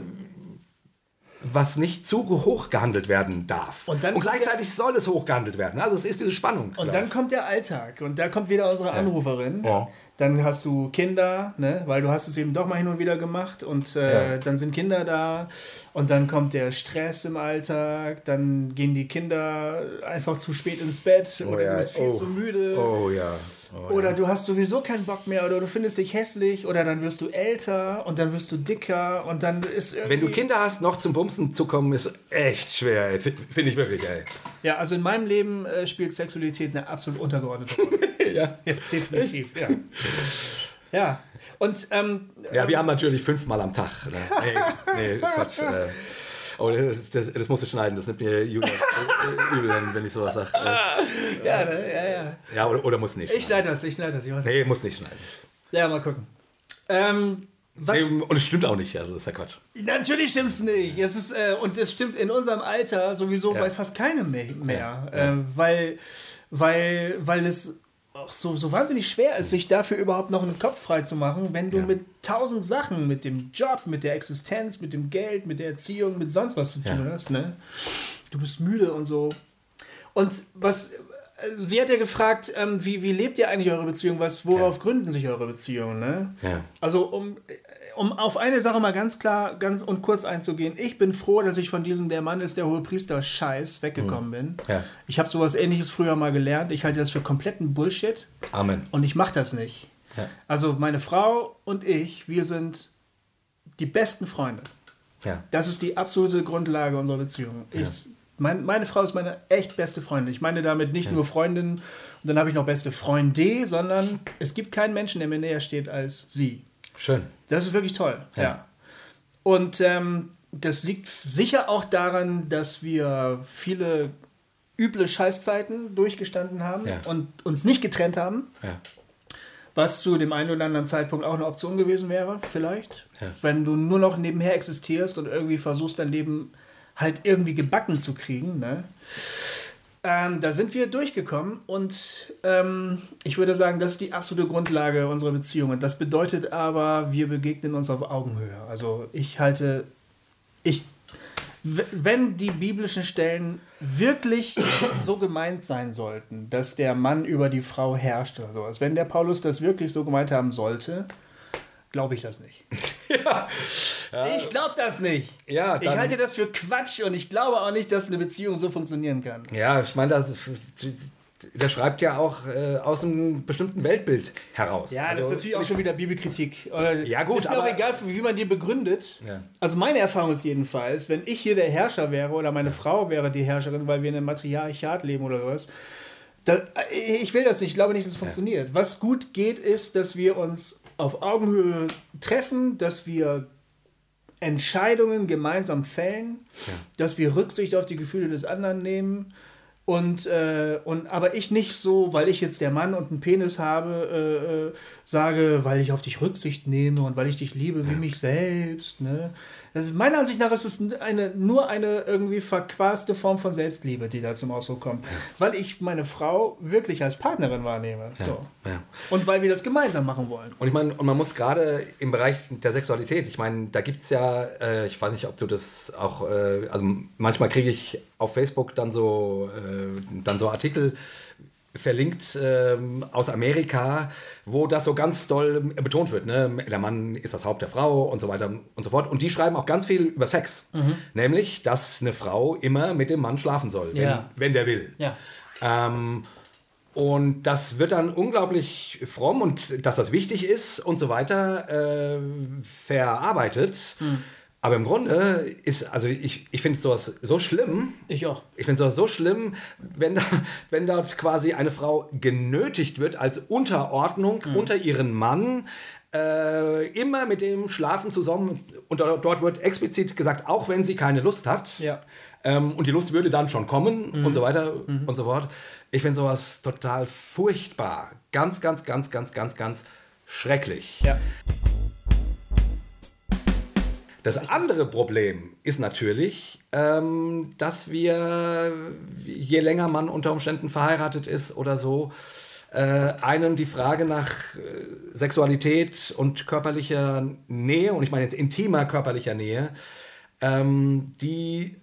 was nicht zu hoch gehandelt werden darf. Und, und gleichzeitig der, soll es hoch gehandelt werden. Also es ist diese Spannung. Und dann kommt der Alltag und da kommt wieder unsere Anruferin. Ja. Dann hast du Kinder, ne? weil du hast es eben doch mal hin und wieder gemacht und äh, ja. dann sind Kinder da und dann kommt der Stress im Alltag, dann gehen die Kinder einfach zu spät ins Bett oh, oder ja. du bist viel oh. zu müde. Oh ja. Oh, oder ja. du hast sowieso keinen Bock mehr oder du findest dich hässlich oder dann wirst du älter und dann wirst du dicker und dann ist irgendwie... Wenn du Kinder hast, noch zum Bumsen zu kommen, ist echt schwer, finde ich wirklich, ey. Ja, also in meinem Leben äh, spielt Sexualität eine absolut untergeordnete Rolle. <laughs> ja. ja. Definitiv, ja. Ja, und... Ähm, ja, wir ähm, haben natürlich fünfmal am Tag. Ne? nee, nee, Quatsch. Äh, Oh, das, das, das musst du schneiden, das nimmt mir Julian äh, übel, wenn ich sowas sage. Äh, <laughs> ja, ne? ja, ja. Ja, oder, oder muss nicht. Ich schneide das, ich schneide das. Ich nee, muss nicht schneiden. Ja, mal gucken. Ähm, Was, Und es stimmt auch nicht, also das ist ja Quatsch. Natürlich stimmt's nicht. Es ist, äh, und es stimmt in unserem Alter sowieso Ja. bei fast keinem mehr, mehr äh, weil, weil, weil es auch so, so wahnsinnig schwer ist, sich dafür überhaupt noch einen Kopf frei zu machen, wenn du Ja. mit tausend Sachen, mit dem Job, mit der Existenz, mit dem Geld, mit der Erziehung, mit sonst was zu tun Ja. hast. Ne? Du bist müde und so. Und was, äh, sie hat ja gefragt, ähm, wie, wie lebt ihr eigentlich eure Beziehung? Was, worauf gründen sich eure Beziehungen? Ne? Ja. Also um, um auf eine Sache mal ganz klar ganz und kurz einzugehen, ich bin froh, dass ich von diesem Der Mann ist der hohe Priester Scheiß weggekommen bin. Ja. Ich habe sowas ähnliches früher mal gelernt. Ich halte das für kompletten Bullshit Amen. und ich mache das nicht. Ja. Also meine Frau und ich, wir sind die besten Freunde. Ja. Das ist die absolute Grundlage unserer Beziehung. Ich, mein, meine Frau ist meine echt beste Freundin. Ich meine damit nicht nur Freundin und dann habe ich noch beste Freunde, sondern es gibt keinen Menschen, der mir näher steht als sie. Schön. Das ist wirklich toll, ja. Ja. Und ähm, das liegt sicher auch daran, dass wir viele üble Scheißzeiten durchgestanden haben Ja. und uns nicht getrennt haben, Ja. was zu dem einen oder anderen Zeitpunkt auch eine Option gewesen wäre, vielleicht. Wenn du nur noch nebenher existierst und irgendwie versuchst, dein Leben halt irgendwie gebacken zu kriegen, ne? Ähm, da sind wir durchgekommen und ähm, ich würde sagen, das ist die absolute Grundlage unserer Beziehung. Und das bedeutet aber, wir begegnen uns auf Augenhöhe. Also ich halte, ich, wenn die biblischen Stellen wirklich <coughs> so gemeint sein sollten, dass der Mann über die Frau herrscht oder sowas, wenn der Paulus das wirklich so gemeint haben sollte, glaube ich das nicht. <laughs> Ich glaube das nicht. Ja, ich halte das für Quatsch und ich glaube auch nicht, dass eine Beziehung so funktionieren kann. Ja, ich meine, das, der schreibt ja auch äh, aus einem bestimmten Weltbild heraus. Ja, das Also, ist natürlich auch schon wieder Bibelkritik. Äh, Ja, gut, Ist mir auch aber- egal, wie man die begründet. Ja. Also meine Erfahrung ist jedenfalls, wenn ich hier der Herrscher wäre oder meine Frau wäre die Herrscherin, weil wir in einem Matriarchat leben oder sowas, da, äh, ich will das nicht, ich glaube nicht, dass es funktioniert. Was gut geht, ist, dass wir uns auf Augenhöhe treffen, dass wir Entscheidungen gemeinsam fällen, dass wir Rücksicht auf die Gefühle des anderen nehmen. Und, äh, und aber ich nicht so, weil ich jetzt der Mann und einen Penis habe, äh, äh, sage, weil ich auf dich Rücksicht nehme und weil ich dich liebe wie mich selbst. Ne? Also meiner Ansicht nach ist es eine, nur eine irgendwie verquaste Form von Selbstliebe, die da zum Ausdruck kommt. Weil ich meine Frau wirklich als Partnerin wahrnehme. So. Ja. Und weil wir das gemeinsam machen wollen. Und ich meine, und man muss gerade im Bereich der Sexualität, ich meine, da gibt es ja, äh, ich weiß nicht, ob du das auch, äh, also manchmal kriege ich auf Facebook dann so, äh, dann so Artikel verlinkt ähm, aus Amerika, wo das so ganz doll betont wird. Ne? Der Mann ist das Haupt der Frau und so weiter und so fort. Und die schreiben auch ganz viel über Sex. Nämlich, dass eine Frau immer mit dem Mann schlafen soll, wenn, Ja. wenn der will. Ja. Ähm, und das wird dann unglaublich fromm und dass das wichtig ist und so weiter äh, verarbeitet. Aber im Grunde ist, also ich, ich finde sowas so schlimm. Ich auch. Ich finde sowas so schlimm, wenn, da, wenn dort quasi eine Frau genötigt wird als Unterordnung unter ihren Mann, äh, immer mit dem Schlafen zusammen. Und dort wird explizit gesagt, auch wenn sie keine Lust hat. Ja. Ähm, und die Lust würde dann schon kommen und so weiter und so fort. Ich finde sowas total furchtbar. Ganz, ganz, ganz, ganz, ganz, ganz schrecklich. Ja. Das andere Problem ist natürlich, ähm, dass wir, je länger man unter Umständen verheiratet ist oder so, äh, einem die Frage nach äh, Sexualität und körperlicher Nähe, und ich meine jetzt intimer körperlicher Nähe, ähm, die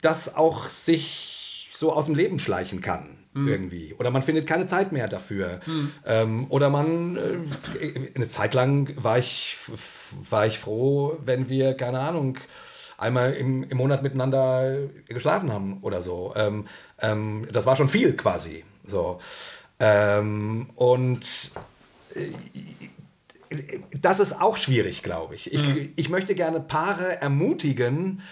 das auch sich so aus dem Leben schleichen kann. Irgendwie. Oder man findet keine Zeit mehr dafür. Ähm, oder man, äh, eine Zeit lang war ich, war ich froh, wenn wir, keine Ahnung, einmal im, im Monat miteinander geschlafen haben oder so. Ähm, ähm, das war schon viel quasi. So. Ähm, und das ist auch schwierig, glaube ich. Ich, ich möchte gerne Paare ermutigen,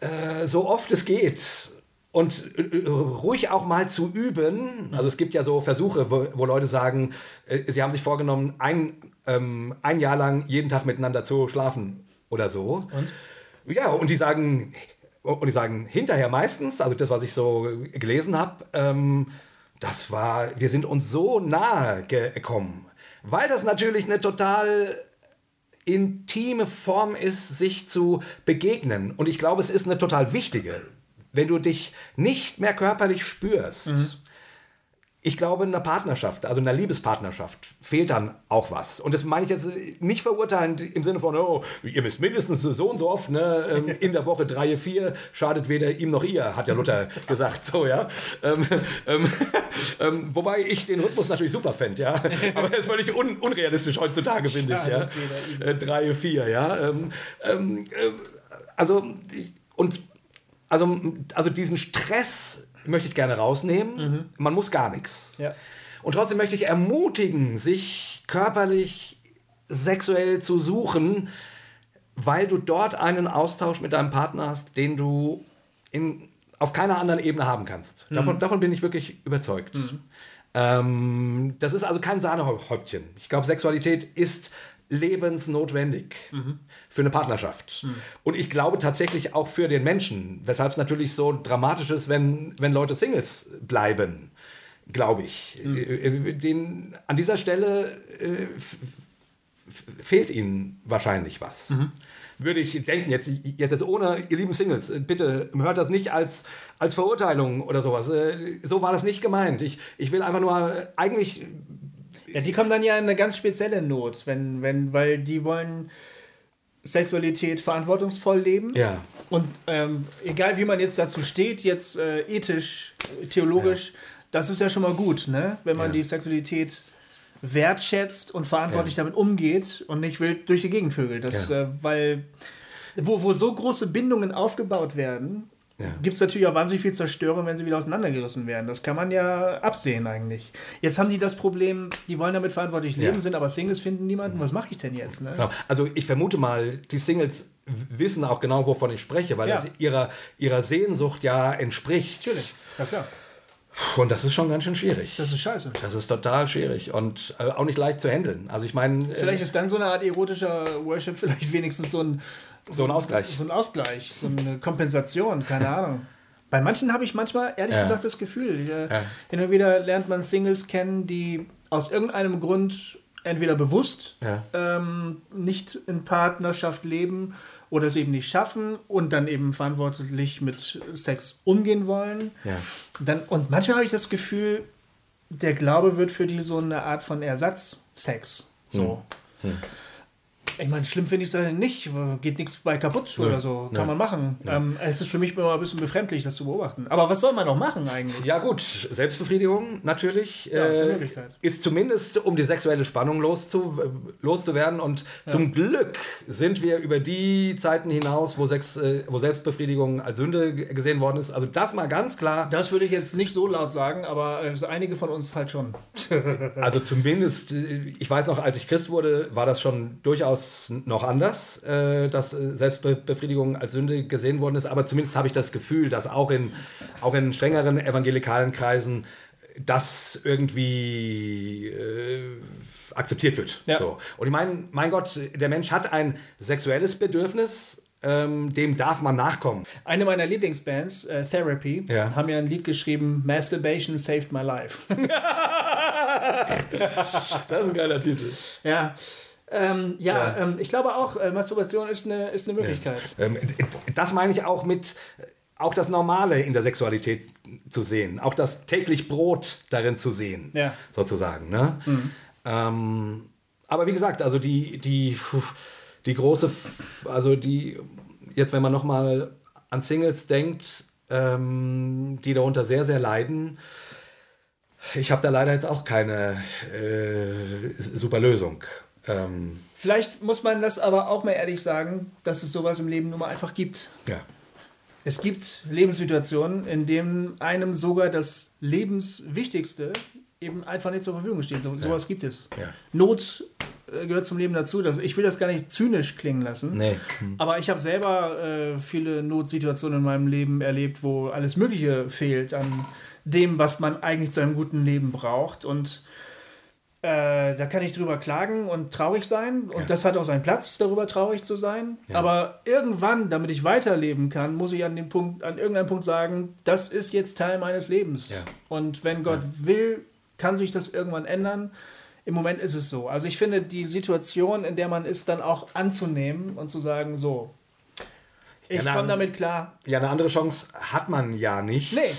äh, so oft es geht. Und äh, ruhig auch mal zu üben. Also es gibt ja so Versuche, wo, wo Leute sagen, äh, sie haben sich vorgenommen, ein, ähm, ein Jahr lang jeden Tag miteinander zu schlafen oder so. Und? Ja, und die sagen, und die sagen hinterher meistens, also das, was ich so gelesen habe, ähm, das war, wir sind uns so nahe gekommen. Weil das natürlich eine total intime Form ist, sich zu begegnen. Und ich glaube, es ist eine total wichtige. Wenn du dich nicht mehr körperlich spürst, ich glaube, in einer Partnerschaft, also in einer Liebespartnerschaft, fehlt dann auch was. Und das meine ich jetzt nicht verurteilend im Sinne von, oh, ihr müsst mindestens so und so oft ne, ähm, <laughs> in der Woche drei, vier, schadet weder ihm noch ihr, hat ja Luther <laughs> gesagt, so, ja. Ähm, ähm, ähm, wobei ich den Rhythmus natürlich super fände, ja. Aber er ist völlig un unrealistisch heutzutage, finde ich, ja. Äh, drei, vier, ja. Ähm, ähm, äh, also, und also, also diesen Stress möchte ich gerne rausnehmen. Man muss gar nichts. Ja. Und trotzdem möchte ich ermutigen, sich körperlich, sexuell zu suchen, weil du dort einen Austausch mit deinem Partner hast, den du in, auf keiner anderen Ebene haben kannst. Davon, davon bin ich wirklich überzeugt. Ähm, das ist also kein Sahnehäubchen. Ich glaube, Sexualität ist lebensnotwendig für eine Partnerschaft. Und ich glaube tatsächlich auch für den Menschen, weshalb es natürlich so dramatisch ist, wenn, wenn Leute Singles bleiben, glaube ich. Äh, Den, an dieser Stelle äh, fehlt ihnen wahrscheinlich was. Würde ich denken, jetzt, jetzt, jetzt ohne, ihr lieben Singles, äh, bitte hört das nicht als, als Verurteilung oder sowas. Äh, So war das nicht gemeint. Ich, ich will einfach nur äh, eigentlich Ja, die kommen dann ja in eine ganz spezielle Not, wenn, wenn, weil die wollen Sexualität verantwortungsvoll leben. Ja. Und ähm, egal wie man jetzt dazu steht, jetzt äh, ethisch, theologisch, das ist ja schon mal gut, ne? wenn man Ja. die Sexualität wertschätzt und verantwortlich damit umgeht und nicht wild durch die Gegend vögelt. Das, Ja. äh, weil wo, wo so große Bindungen aufgebaut werden, Ja. gibt es natürlich auch wahnsinnig viel Zerstörung, wenn sie wieder auseinandergerissen werden. Das kann man ja absehen eigentlich. Jetzt haben die das Problem, die wollen damit verantwortlich leben, Ja. sind aber Singles finden niemanden. Was mache ich denn jetzt? Ne? Genau. Also ich vermute mal, die Singles wissen auch genau, wovon ich spreche, weil Ja. das ihrer, ihrer Sehnsucht ja entspricht. Natürlich, ja klar. Und das ist schon ganz schön schwierig. Das ist scheiße. Das ist total schwierig und äh, auch nicht leicht zu handeln. Also ich meine, Vielleicht ist dann so eine Art erotischer Worship vielleicht wenigstens so ein, so ein Ausgleich. so ein Ausgleich, so eine Kompensation, keine Ahnung. Bei manchen habe ich manchmal, ehrlich Ja. gesagt, das Gefühl, äh, Ja. hin und wieder lernt man Singles kennen, die aus irgendeinem Grund entweder bewusst Ja. ähm, nicht in Partnerschaft leben oder es eben nicht schaffen und dann eben verantwortlich mit Sex umgehen wollen. Ja. Dann, und manchmal habe ich das Gefühl, der Glaube wird für die so eine Art von Ersatzsex. So. Hm. Ich meine, schlimm finde ich es nicht, geht nichts bei kaputt oder so, kann Nö. man machen. Ähm, es ist für mich immer ein bisschen befremdlich, das zu beobachten. Aber was soll man noch machen eigentlich? Ja gut, Selbstbefriedigung natürlich Ja, ist eine äh, Möglichkeit. ist zumindest, um die sexuelle Spannung loszu, loszuwerden. Und zum Glück sind wir über die Zeiten hinaus, wo, Sex, äh, wo Selbstbefriedigung als Sünde gesehen worden ist. Also das mal ganz klar. Das würde ich jetzt nicht so laut sagen, aber äh, einige von uns halt schon. Also zumindest, äh, ich weiß noch, als ich Christ wurde, war das schon durchaus noch anders, äh, dass äh, Selbstbefriedigung als Sünde gesehen worden ist. Aber zumindest habe ich das Gefühl, dass auch in, auch in strengeren evangelikalen Kreisen das irgendwie äh, akzeptiert wird. Ja. So. Und ich meine, mein Gott, der Mensch hat ein sexuelles Bedürfnis, ähm, dem darf man nachkommen. Eine meiner Lieblingsbands, äh, Therapy, Ja. haben ja ein Lied geschrieben, Masturbation Saved My Life. <laughs> Das ist ein geiler Titel. ja. Ähm, ja, Ja. Ähm, ich glaube auch, äh, Masturbation ist eine, ist eine Möglichkeit. Ähm, Das meine ich auch mit auch das Normale in der Sexualität zu sehen, auch das täglich Brot darin zu sehen, Ja. sozusagen. Ne? Ähm, aber wie gesagt, also die, die, die große, also die, jetzt wenn man nochmal an Singles denkt, ähm, die darunter sehr, sehr leiden, ich habe da leider jetzt auch keine äh, super Lösung. Ähm, Vielleicht muss man das aber auch mal ehrlich sagen, dass es sowas im Leben nun mal einfach gibt. ja. Es gibt Lebenssituationen, in denen einem sogar das Lebenswichtigste eben einfach nicht zur Verfügung steht. So, Sowas gibt es. Ja. Not äh, gehört zum Leben dazu. Das, ich will das gar nicht zynisch klingen lassen. Nee. Aber ich habe selber äh, viele Notsituationen in meinem Leben erlebt, wo alles Mögliche fehlt an dem, was man eigentlich zu einem guten Leben braucht. Und äh, da kann ich drüber klagen und traurig sein. Und das hat auch seinen Platz, darüber traurig zu sein. Aber irgendwann, damit ich weiterleben kann, muss ich an, dem Punkt, an irgendeinem Punkt sagen, das ist jetzt Teil meines Lebens. Ja. Und wenn Gott will, kann sich das irgendwann ändern. Im Moment ist es so. Also ich finde die Situation, in der man ist, dann auch anzunehmen und zu sagen, so, ich Ja, komme damit klar. Ja, eine andere Chance hat man ja nicht. Nee.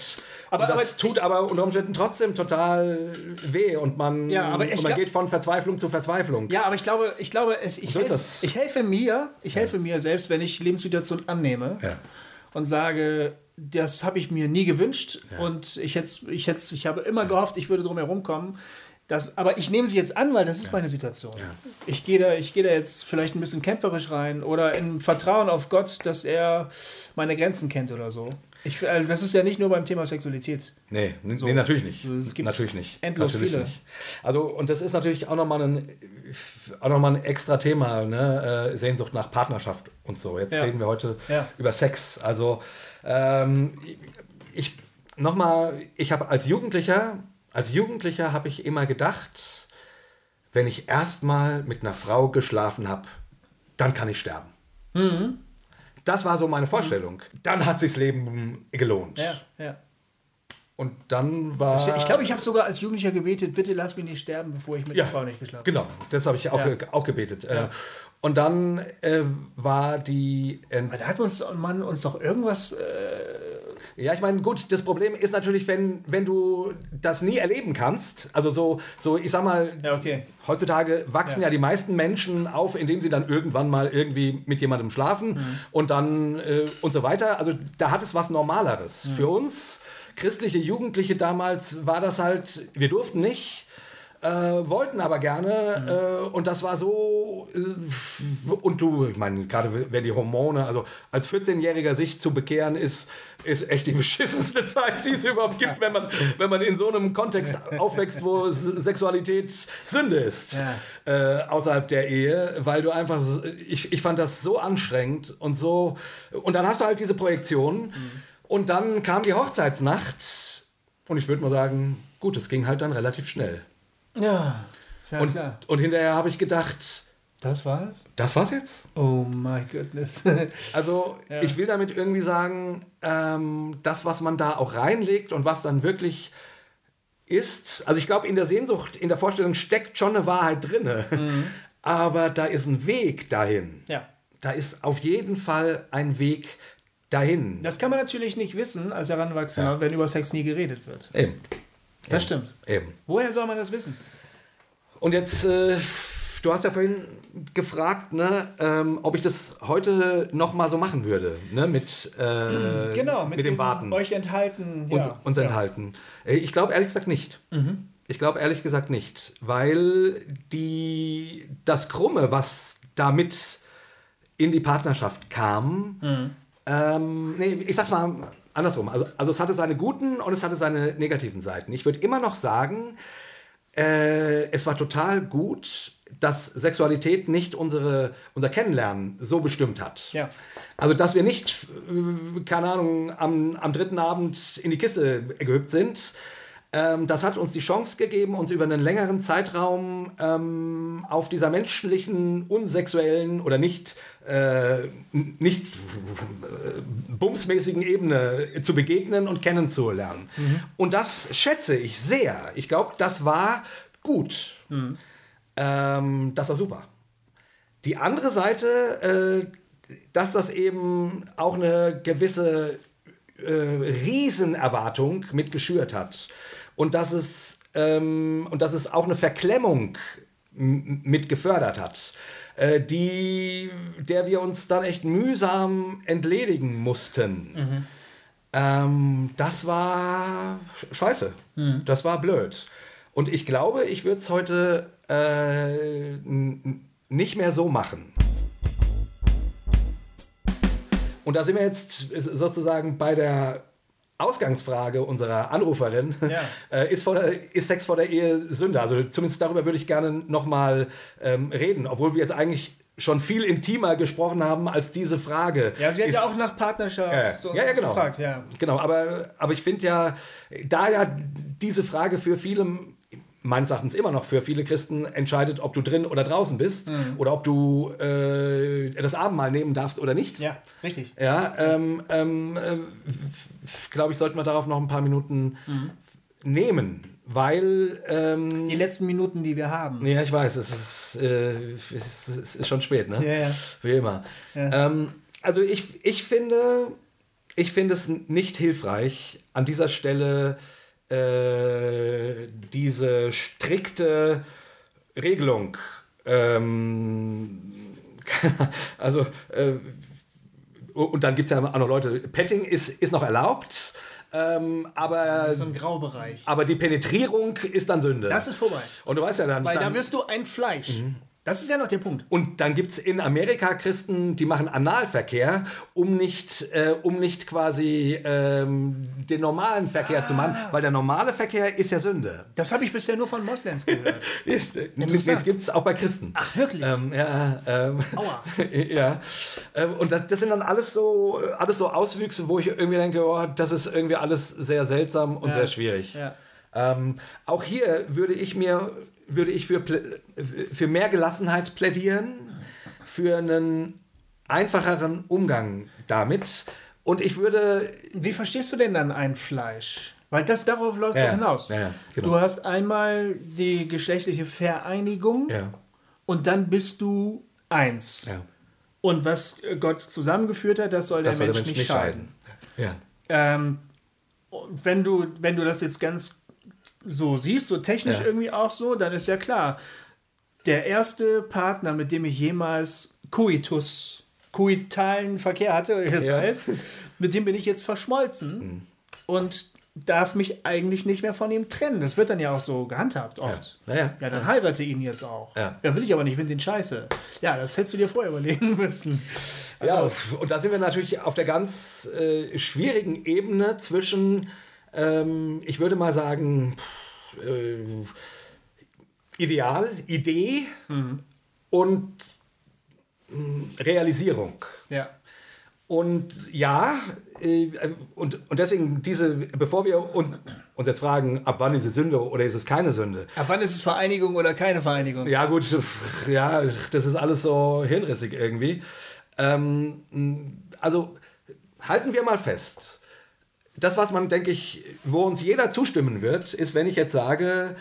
Aber, und das aber tut aber unter Umständen trotzdem total weh und man, Ja, aber und man geht von Verzweiflung zu Verzweiflung. Ja, aber ich glaube, ich glaube, es, ich, So helfe, ich helfe mir, ich helfe mir selbst, wenn ich Lebenssituation annehme Ja. und sage, das habe ich mir nie gewünscht und ich hätte, ich hätte, ich habe immer gehofft, ich würde drum herum kommen. Das, aber ich nehme sie jetzt an, weil das ist meine Situation. Ich gehe da, ich gehe da jetzt vielleicht ein bisschen kämpferisch rein oder im Vertrauen auf Gott, dass er meine Grenzen kennt oder so. Ich, also das ist ja nicht nur beim Thema Sexualität. Nee, nee, nee natürlich nicht. Es gibt natürlich nicht. endlos natürlich viele. Nicht. Also, und das ist natürlich auch nochmal ein, auch noch mal ein extra Thema, ne? äh, Sehnsucht nach Partnerschaft und so. Jetzt Ja. reden wir heute Ja. über Sex. Also, ähm, ich, nochmal, ich habe als Jugendlicher, als Jugendlicher habe ich immer gedacht, wenn ich erstmal mit einer Frau geschlafen habe, dann kann ich sterben. Mhm. Das war so meine Vorstellung. Dann hat sich das Leben gelohnt. Ja, ja. Und dann war. Ich glaube, ich habe sogar als Jugendlicher gebetet, bitte lass mich nicht sterben, bevor ich mit der Frau nicht geschlafen habe. Genau, das habe ich auch, Ja. auch gebetet. Ja. Und dann äh, war die. Ent Da hat uns, man uns doch irgendwas. Äh, ja, ich meine, gut, das Problem ist natürlich, wenn, wenn du das nie erleben kannst. Also so, so ich sag mal, ja, okay. heutzutage wachsen ja. Ja. die meisten Menschen auf, indem sie dann irgendwann mal irgendwie mit jemandem schlafen Mhm. und dann äh, und so weiter. Also da hat es was Normaleres. Mhm. Für uns christliche Jugendliche damals war das halt, wir durften nicht. Äh, wollten aber gerne Mhm. äh, und das war so äh, und du, ich meine, gerade wenn die Hormone, also als 14-Jähriger sich zu bekehren ist, ist echt die <laughs> beschissenste Zeit, die es überhaupt gibt, wenn man, wenn man in so einem Kontext <laughs> aufwächst, wo Sexualität Sünde ist Ja. äh, außerhalb der Ehe, weil du einfach, ich, ich fand das so anstrengend und so, und dann hast du halt diese Projektion und dann kam die Hochzeitsnacht und ich würde mal sagen, gut, es ging halt dann relativ schnell. Ja, ja Und, klar. und hinterher habe ich gedacht, Das war's? das war's jetzt? Oh my goodness. <laughs> Also Ja. ich will damit irgendwie sagen, ähm, das, was man da auch reinlegt und was dann wirklich ist, also ich glaube, in der Sehnsucht, in der Vorstellung steckt schon eine Wahrheit drinne, <laughs> aber da ist ein Weg dahin. ja. Da ist auf jeden Fall ein Weg dahin. Das kann man natürlich nicht wissen als Heranwachsender, wenn über Sex nie geredet wird. Eben, Das stimmt. eben. Woher soll man das wissen? Und jetzt, äh, du hast ja vorhin gefragt, ne, ähm, ob ich das heute noch mal so machen würde, ne, mit, äh, <clears throat> Genau, mit, dem Warten. Euch enthalten. uns, ja. uns ja. Mhm. enthalten. Äh, Ich glaube ehrlich gesagt nicht. Ich glaube ehrlich gesagt nicht, weil die, das Krumme, was damit in die Partnerschaft kam, Mhm. ähm, nee, ich sag's mal andersrum. Also, also es hatte seine guten und es hatte seine negativen Seiten. Ich würde immer noch sagen, äh, es war total gut, dass Sexualität nicht unsere, unser Kennenlernen so bestimmt hat. Ja. Also, dass wir nicht, äh, keine Ahnung, am, am dritten Abend in die Kiste gehüpft sind. Ähm, das hat uns die Chance gegeben, uns über einen längeren Zeitraum ähm, auf dieser menschlichen, unsexuellen oder nicht, äh, nicht äh, bumsmäßigen Ebene zu begegnen und kennenzulernen. Und das schätze ich sehr. Ich glaube, das war gut. Ähm, das war super. Die andere Seite, äh, dass das eben auch eine gewisse äh, Riesenerwartung mit geschürt hat. Und dass es, ähm, und dass es auch eine Verklemmung mit gefördert hat, äh, die, der wir uns dann echt mühsam entledigen mussten. Ähm, das war sch- scheiße. Das war blöd. Und ich glaube, ich würde es heute äh, nicht mehr so machen. Und da sind wir jetzt sozusagen bei der Ausgangsfrage unserer Anruferin. Ja. <laughs> Äh, ist, vor der, ist Sex vor der Ehe Sünde? Also zumindest darüber würde ich gerne nochmal ähm, reden, obwohl wir jetzt eigentlich schon viel intimer gesprochen haben als diese Frage. Ja, sie hat ist, ja auch nach Partnerschaft ja, so, ja, ja, genau. gefragt. Ja. Genau, aber, aber ich finde ja, da ja diese Frage für viele, meines Erachtens immer noch für viele Christen entscheidet, ob du drin oder draußen bist oder ob du äh, das Abendmahl nehmen darfst oder nicht. ja, richtig. Ja, ähm, ähm, äh, glaube ich, sollten wir darauf noch ein paar Minuten nehmen. weil. Ähm, Die letzten Minuten, die wir haben. ja, ich weiß, es ist, äh, es ist, es ist schon spät, ne? Ja, ja. Wie immer. Ähm, also ich, ich finde, ich finde es nicht hilfreich, an dieser Stelle äh, diese strikte Regelung. Ähm, <laughs> also äh, und dann gibt es ja auch noch Leute, Petting ist, ist noch erlaubt, ähm, aber, So ein Graubereich. aber die Penetrierung ist dann Sünde. Das ist vorbei. und du weißt ja dann. Weil dann da wirst du ein Fleisch. Das ist ja noch der Punkt. und dann gibt es in Amerika Christen, die machen Analverkehr, um nicht, äh, um nicht quasi ähm, den normalen Verkehr zu machen, weil der normale Verkehr ist ja Sünde. Das habe ich bisher nur von Moslems gehört. <laughs> Das gibt es auch bei Christen. Ach, wirklich? Ähm, ja, ähm, Aua. <laughs> ja. Ähm, und das, das sind dann alles so, alles so Auswüchse, wo ich irgendwie denke, oh, das ist irgendwie alles sehr seltsam und Ja. sehr schwierig. Ja. Ähm, auch hier würde ich mir, würde ich für, für mehr Gelassenheit plädieren, für einen einfacheren Umgang damit. Und ich würde, Wie verstehst du denn dann ein Fleisch? Weil das darauf läuft Ja, hinaus. ja, genau. Du hast einmal die geschlechtliche Vereinigung ja, und dann bist du eins. ja, Und was Gott zusammengeführt hat, das soll der das soll Mensch, der Mensch nicht scheiden. Ja. Ähm, wenn du, wenn du das jetzt ganz so siehst, so technisch Ja. irgendwie auch so, dann ist ja klar, der erste Partner, mit dem ich jemals Coitus, koitalen Verkehr hatte, wie das Ja. heißt, mit dem bin ich jetzt verschmolzen und darf mich eigentlich nicht mehr von ihm trennen. Das wird dann ja auch so gehandhabt oft. Ja, ja. Ja, dann heirate ihn jetzt auch. Ja. will ich aber nicht, finde den scheiße. Ja, das hättest du dir vorher überlegen <laughs> müssen. Also, ja, und da sind wir natürlich auf der ganz äh, schwierigen Ebene zwischen, ähm, ich würde mal sagen, pff, äh, Ideal, Idee und mh, Realisierung. ja. Und ja, äh, und, und deswegen diese, bevor wir un, uns jetzt fragen, ab wann ist es Sünde oder ist es keine Sünde, Ab wann ist es Vereinigung oder keine Vereinigung? ja, gut, <laughs> ja, das ist alles so hirnrissig irgendwie. Ähm, also halten wir mal fest. Das, was man, denke ich, wo uns jeder zustimmen wird, ist, wenn ich jetzt sage,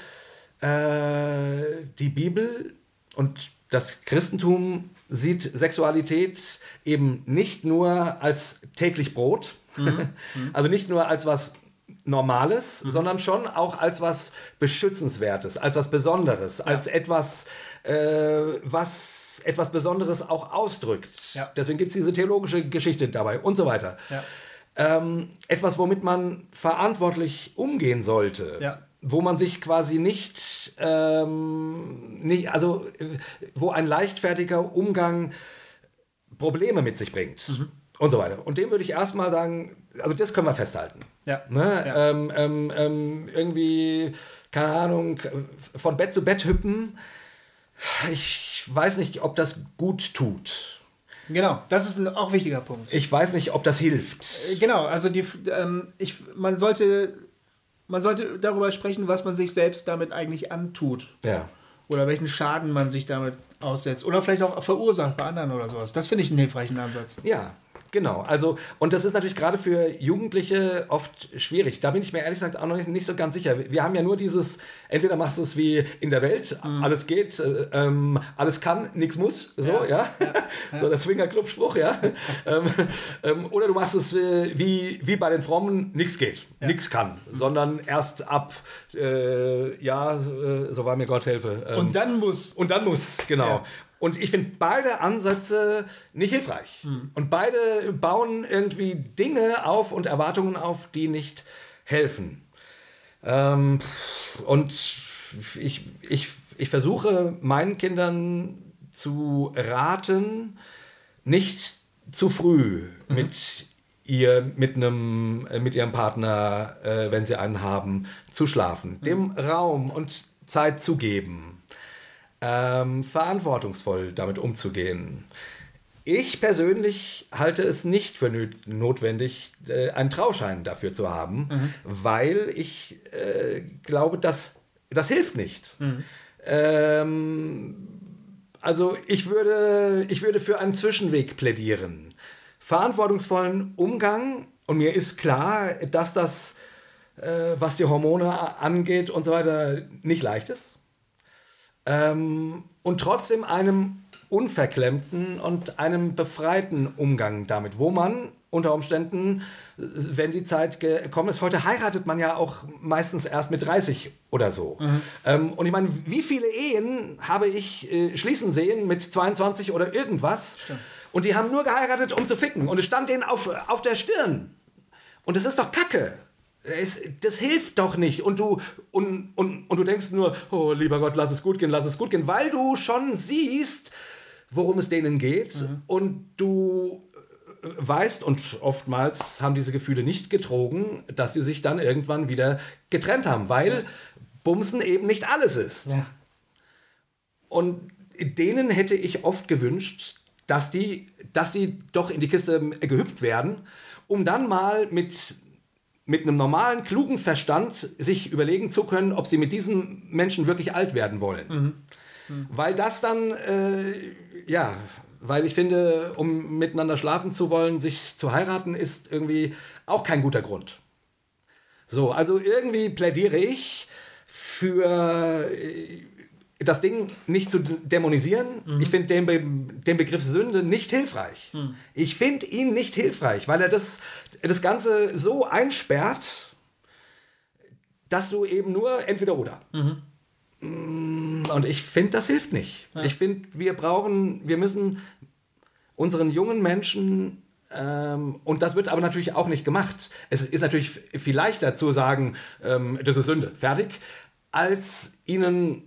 äh, die Bibel und das Christentum sieht Sexualität eben nicht nur als täglich Brot, <laughs> also nicht nur als was Normales, sondern schon auch als was Beschützenswertes, als was Besonderes, als etwas, äh, was etwas Besonderes auch ausdrückt. Ja. Deswegen gibt es diese theologische Geschichte dabei und so weiter. Ja. Ähm, etwas, womit man verantwortlich umgehen sollte. Ja. Wo man sich quasi nicht, ähm, nicht, also wo ein leichtfertiger Umgang Probleme mit sich bringt. Mhm. Und so weiter. Und dem würde ich erstmal sagen, also das können wir festhalten. Ja. Ne? Ja. Ähm, ähm, ähm, irgendwie, keine Ahnung, von Bett zu Bett hüppen. Ich weiß nicht, ob das gut tut. Genau, das ist ein auch wichtiger Punkt. Ich weiß nicht, ob das hilft. Genau, also die, ähm, ich, man, sollte, man sollte darüber sprechen, was man sich selbst damit eigentlich antut. Ja. Oder welchen Schaden man sich damit aussetzt. Oder vielleicht auch verursacht bei anderen oder sowas. Das finde ich einen hilfreichen Ansatz. Ja, genau. Also, und das ist natürlich gerade für Jugendliche oft schwierig. Da bin ich mir ehrlich gesagt auch noch nicht, nicht so ganz sicher. Wir haben ja nur dieses, entweder machst du es wie in der Welt, alles geht, äh, ähm, alles kann, nichts muss, so, ja. <laughs> so der Swinger-Club-Spruch, ja. <laughs> ähm, ähm, oder du machst es äh, wie, wie bei den Frommen, nichts geht, nichts kann, sondern erst ab, äh, ja, äh, so war mir Gott helfe. Ähm, Und dann muss. und dann muss, genau. Und ich finde beide Ansätze nicht hilfreich. Hm. Und beide bauen irgendwie Dinge auf und Erwartungen auf, die nicht helfen. Ähm, und ich, ich, ich versuche meinen Kindern zu raten, nicht zu früh Mhm. mit ihr mit einem äh, mit ihrem Partner, äh, wenn sie einen haben, zu schlafen, dem Raum und Zeit zu geben ähm, verantwortungsvoll damit umzugehen. Ich persönlich halte es nicht für notwendig, äh, einen Trauschein dafür zu haben, weil ich äh, glaube, dass das hilft nicht. Ähm, also ich würde, ich würde für einen Zwischenweg plädieren. Verantwortungsvollen Umgang und mir ist klar, dass das äh, was die Hormone angeht und so weiter, nicht leicht ist. Ähm, und trotzdem einem unverklemmten und einem befreiten Umgang damit, wo man unter Umständen, wenn die Zeit gekommen ist, heute heiratet man ja auch meistens erst mit 30 oder so. Ähm, und ich meine, wie viele Ehen habe ich äh, schließen sehen mit 22 oder irgendwas? Und die haben nur geheiratet, um zu ficken. Und es stand denen auf, auf der Stirn. Und das ist doch Kacke. Es, das hilft doch nicht. Und du, und, und, und du denkst nur, oh lieber Gott, lass es gut gehen, lass es gut gehen, weil du schon siehst, worum es denen geht. Und du äh, weißt, und oftmals haben diese Gefühle nicht getrogen, dass sie sich dann irgendwann wieder getrennt haben, weil Bumsen eben nicht alles ist. Und denen hätte ich oft gewünscht, dass die, dass die doch in die Kiste gehüpft werden, um dann mal mit, mit einem normalen, klugen Verstand sich überlegen zu können, ob sie mit diesem Menschen wirklich alt werden wollen. Weil das dann, äh, ja, weil ich finde, um miteinander schlafen zu wollen, sich zu heiraten, ist irgendwie auch kein guter Grund. So, also irgendwie plädiere ich für äh, das Ding nicht zu dämonisieren. Ich finde den, Be den Begriff Sünde nicht hilfreich. Ich finde ihn nicht hilfreich, weil er das, das Ganze so einsperrt, dass du eben nur entweder oder. Mm, Und ich finde, das hilft nicht. Ich finde, wir brauchen, wir müssen unseren jungen Menschen, ähm, und das wird aber natürlich auch nicht gemacht. Es ist natürlich viel leichter zu sagen, ähm, das ist Sünde, fertig, als ihnen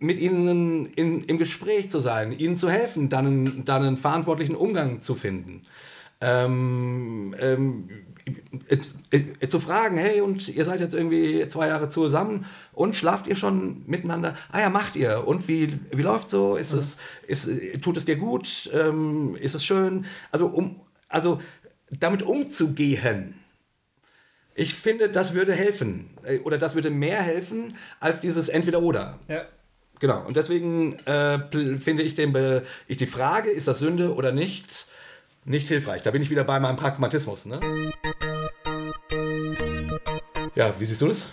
mit ihnen in, im Gespräch zu sein, ihnen zu helfen, dann, einen- dann einen verantwortlichen Umgang zu finden. Ähm, ähm, äh, zu fragen, hey, und ihr seid jetzt irgendwie zwei Jahre zusammen und schlaft ihr schon miteinander? Ah ja, macht ihr. Und wie, wie läuft so? Ist es, ist, tut es dir gut? Ähm, ist es schön? Also, um, also damit umzugehen. Ich finde, das würde helfen. Äh, Oder das würde mehr helfen als dieses Entweder-Oder. Ja. Genau, und deswegen äh, finde ich, den Be ich die Frage, ist das Sünde oder nicht, nicht hilfreich. Da bin ich wieder bei meinem Pragmatismus. Ne? Ja, wie siehst du das?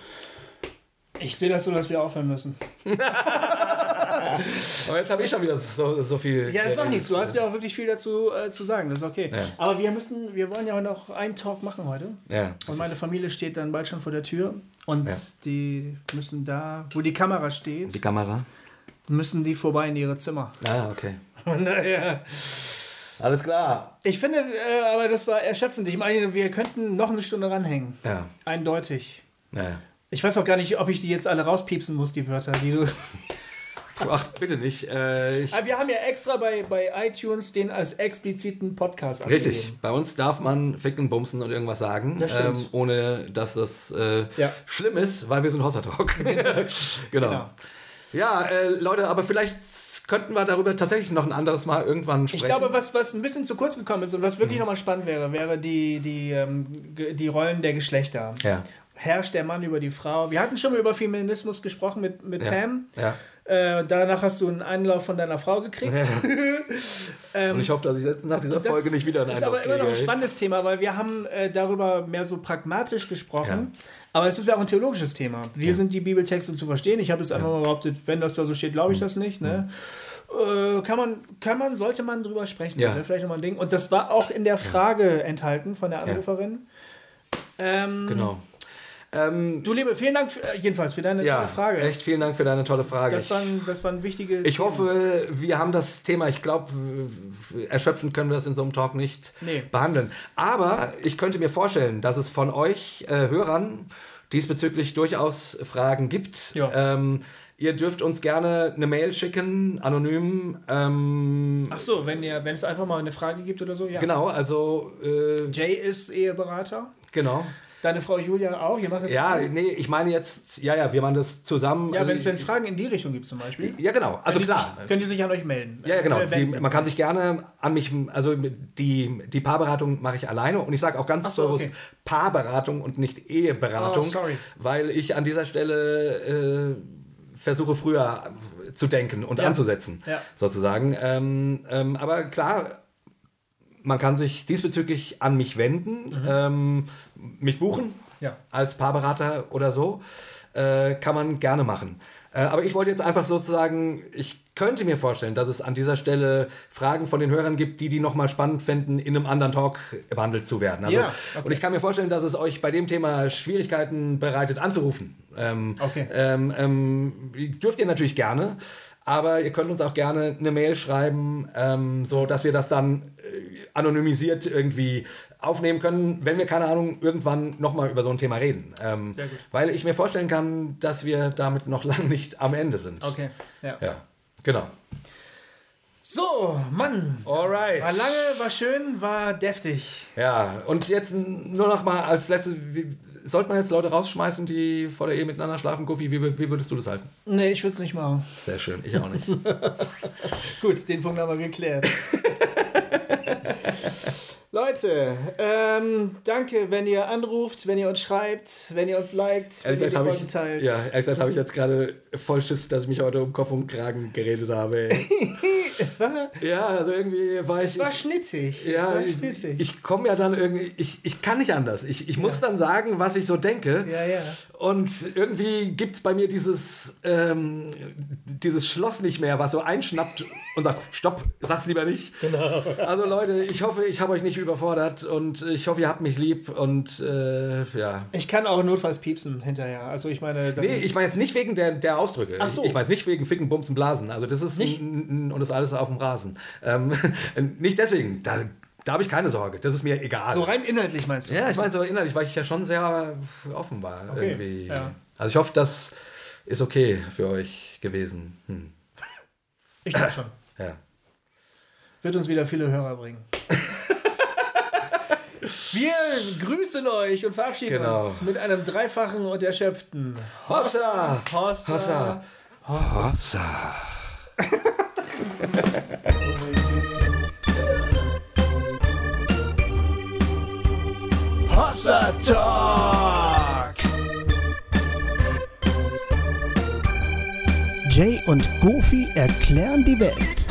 Ich sehe das so, dass wir aufhören müssen. <laughs> Aber jetzt habe ich schon wieder so, so viel. Ja, das macht nichts. Du hast ja auch wirklich viel dazu äh, zu sagen. Das ist okay. Ja. Aber wir müssen, wir wollen ja noch einen Talk machen heute. Ja. Und meine Familie steht dann bald schon vor der Tür. Und Ja. die müssen da, wo die Kamera steht, Die Kamera? müssen die vorbei in ihre Zimmer. Ah, okay. <laughs> Daher. Alles klar. Ich finde, äh, aber das war erschöpfend. Ich meine, wir könnten noch eine Stunde ranhängen. Ja. Eindeutig. ja. Ich weiß auch gar nicht, ob ich die jetzt alle rauspiepsen muss, die Wörter, die du. Ach, bitte nicht. Äh, ich, Aber wir haben ja extra bei, bei iTunes den als expliziten Podcast richtig. angegeben. Bei uns darf man ficken, bumsen und irgendwas sagen, Das ähm, ohne dass das äh, Ja. schlimm ist, weil wir sind Hossa Talk. <laughs> genau. Genau. Ja, äh, Leute, aber vielleicht könnten wir darüber tatsächlich noch ein anderes Mal irgendwann sprechen. Ich glaube, was, was ein bisschen zu kurz gekommen ist und was Mhm. wirklich nochmal spannend wäre, wäre die, die, ähm, die Rollen der Geschlechter. Ja. Herrscht der Mann über die Frau? Wir hatten schon mal über Feminismus gesprochen mit, mit Ja. Pam. Ja. Äh, danach hast du einen Einlauf von deiner Frau gekriegt. <laughs> Und ich hoffe, dass ich jetzt nach dieser Ähm, Das Folge nicht wieder einen ist Einlauf aber immer noch ein kriege. spannendes Thema, weil wir haben äh, darüber mehr so pragmatisch gesprochen. Ja. Aber es ist ja auch ein theologisches Thema. Wir sind die Bibeltexte zu verstehen. Ich habe jetzt einfach mal behauptet, wenn das da so steht, glaube ich das nicht. Ne? Äh, kann, man, kann man, sollte man drüber sprechen. Ja. Das wäre vielleicht nochmal ein Ding. Und das war auch in der Frage enthalten von der Anruferin. Ähm, Genau. Ähm, Du, Liebe, vielen Dank für, äh, jedenfalls für deine ja, tolle Frage. echt vielen Dank für deine tolle Frage. Das war ein, das war ein wichtiges. ich hoffe, wir haben das Thema, ich glaube, erschöpfend können wir das in so einem Talk nicht Nee. behandeln. Aber ich könnte mir vorstellen, dass es von euch äh, Hörern diesbezüglich durchaus Fragen gibt. Ja. Ähm, ihr dürft uns gerne eine Mail schicken, anonym. Ähm, Ach so, wenn, ihr, wenn es einfach mal eine Frage gibt oder so, ja. Genau, also äh, Jay ist Eheberater. genau. Deine Frau Julia auch. Ihr macht das Ja, zusammen? nee, ich meine jetzt, ja, ja, wir machen das zusammen. Ja, Also wenn es Fragen in die Richtung gibt zum Beispiel. Ja, genau. Also klar. Sich, könnt ihr sich an euch melden. Ja, ja, genau. Die, man kann sich gerne an mich, also die, die Paarberatung mache ich alleine und ich sage auch ganz so, bewusst okay. Paarberatung und nicht Eheberatung, Oh, sorry. weil ich an dieser Stelle äh, versuche früher zu denken und Ja. anzusetzen, Ja. sozusagen. Ähm, ähm, aber klar, man kann sich diesbezüglich an mich wenden, Mhm. ähm, mich buchen Ja. als Paarberater oder so. Äh, kann man gerne machen. Äh, aber ich wollte jetzt einfach sozusagen, ich könnte mir vorstellen, dass es an dieser Stelle Fragen von den Hörern gibt, die die nochmal spannend fänden, in einem anderen Talk behandelt zu werden. Also, Ja, okay. Und ich kann mir vorstellen, dass es euch bei dem Thema Schwierigkeiten bereitet, anzurufen. Ähm, Okay. ähm, ähm, dürft ihr natürlich gerne, aber ihr könnt uns auch gerne eine Mail schreiben, ähm, so dass wir das dann äh, anonymisiert irgendwie aufnehmen können, wenn wir, keine Ahnung, irgendwann nochmal über so ein Thema reden. Ähm, Sehr gut. Weil ich mir vorstellen kann, dass wir damit noch <laughs> lange nicht am Ende sind. Okay. Ja. Ja, genau. So, Mann. Alright. War lange, war schön, war deftig. Ja, und jetzt nur noch mal als letztes, sollte man jetzt Leute rausschmeißen, die vor der Ehe miteinander schlafen? Goofy, wie, wie würdest du das halten? Nee, ich würde es nicht machen. Sehr schön, ich auch nicht. <laughs> Gut, den Punkt haben wir geklärt. <laughs> Leute, ähm, danke, wenn ihr anruft, wenn ihr uns schreibt, wenn ihr uns liked, wenn Ehrlich ihr gesagt die Folgen ich, teilt. ja, ehrlich gesagt habe ich jetzt gerade voll Schiss, dass ich mich heute um Kopf und Kragen geredet habe. <laughs> Es war, ja, also irgendwie war ich... es war ich, schnittig. es ja, war ich, schnittig. ich komme ja dann irgendwie, ich, ich kann nicht anders. Ich, ich muss dann sagen, was ich so denke. ja, ja. Und irgendwie gibt es bei mir dieses, ähm, dieses Schloss nicht mehr, was so einschnappt und sagt, stopp, sag's lieber nicht. Genau. Also Leute, ich hoffe, ich habe euch nicht überfordert und ich hoffe, ihr habt mich lieb und äh, ja. Ich kann auch notfalls piepsen hinterher. Also ich meine, Nee, ich meine jetzt nicht wegen der, der Ausdrücke. Ach so. Ich, ich meine es nicht wegen Ficken, Bumsen, Blasen. Also das ist Nicht? n- n- und das alles auf dem Rasen. Ähm, <laughs> nicht deswegen. Da, da habe ich keine Sorge. Das ist mir egal. so rein inhaltlich meinst du? Ja, ich meine so innerlich, weil ich ja schon sehr offen war. Okay, Irgendwie. ja. Also ich hoffe, das ist okay für euch gewesen. Hm. Ich glaube schon. Ja. Wird uns wieder viele Hörer bringen. <laughs> Wir grüßen euch und verabschieden Genau. uns mit einem dreifachen und erschöpften Hossa! Hossa. Hossa! Hossa! Hossa <laughs> Talk! Jay und Goofy erklären die Welt.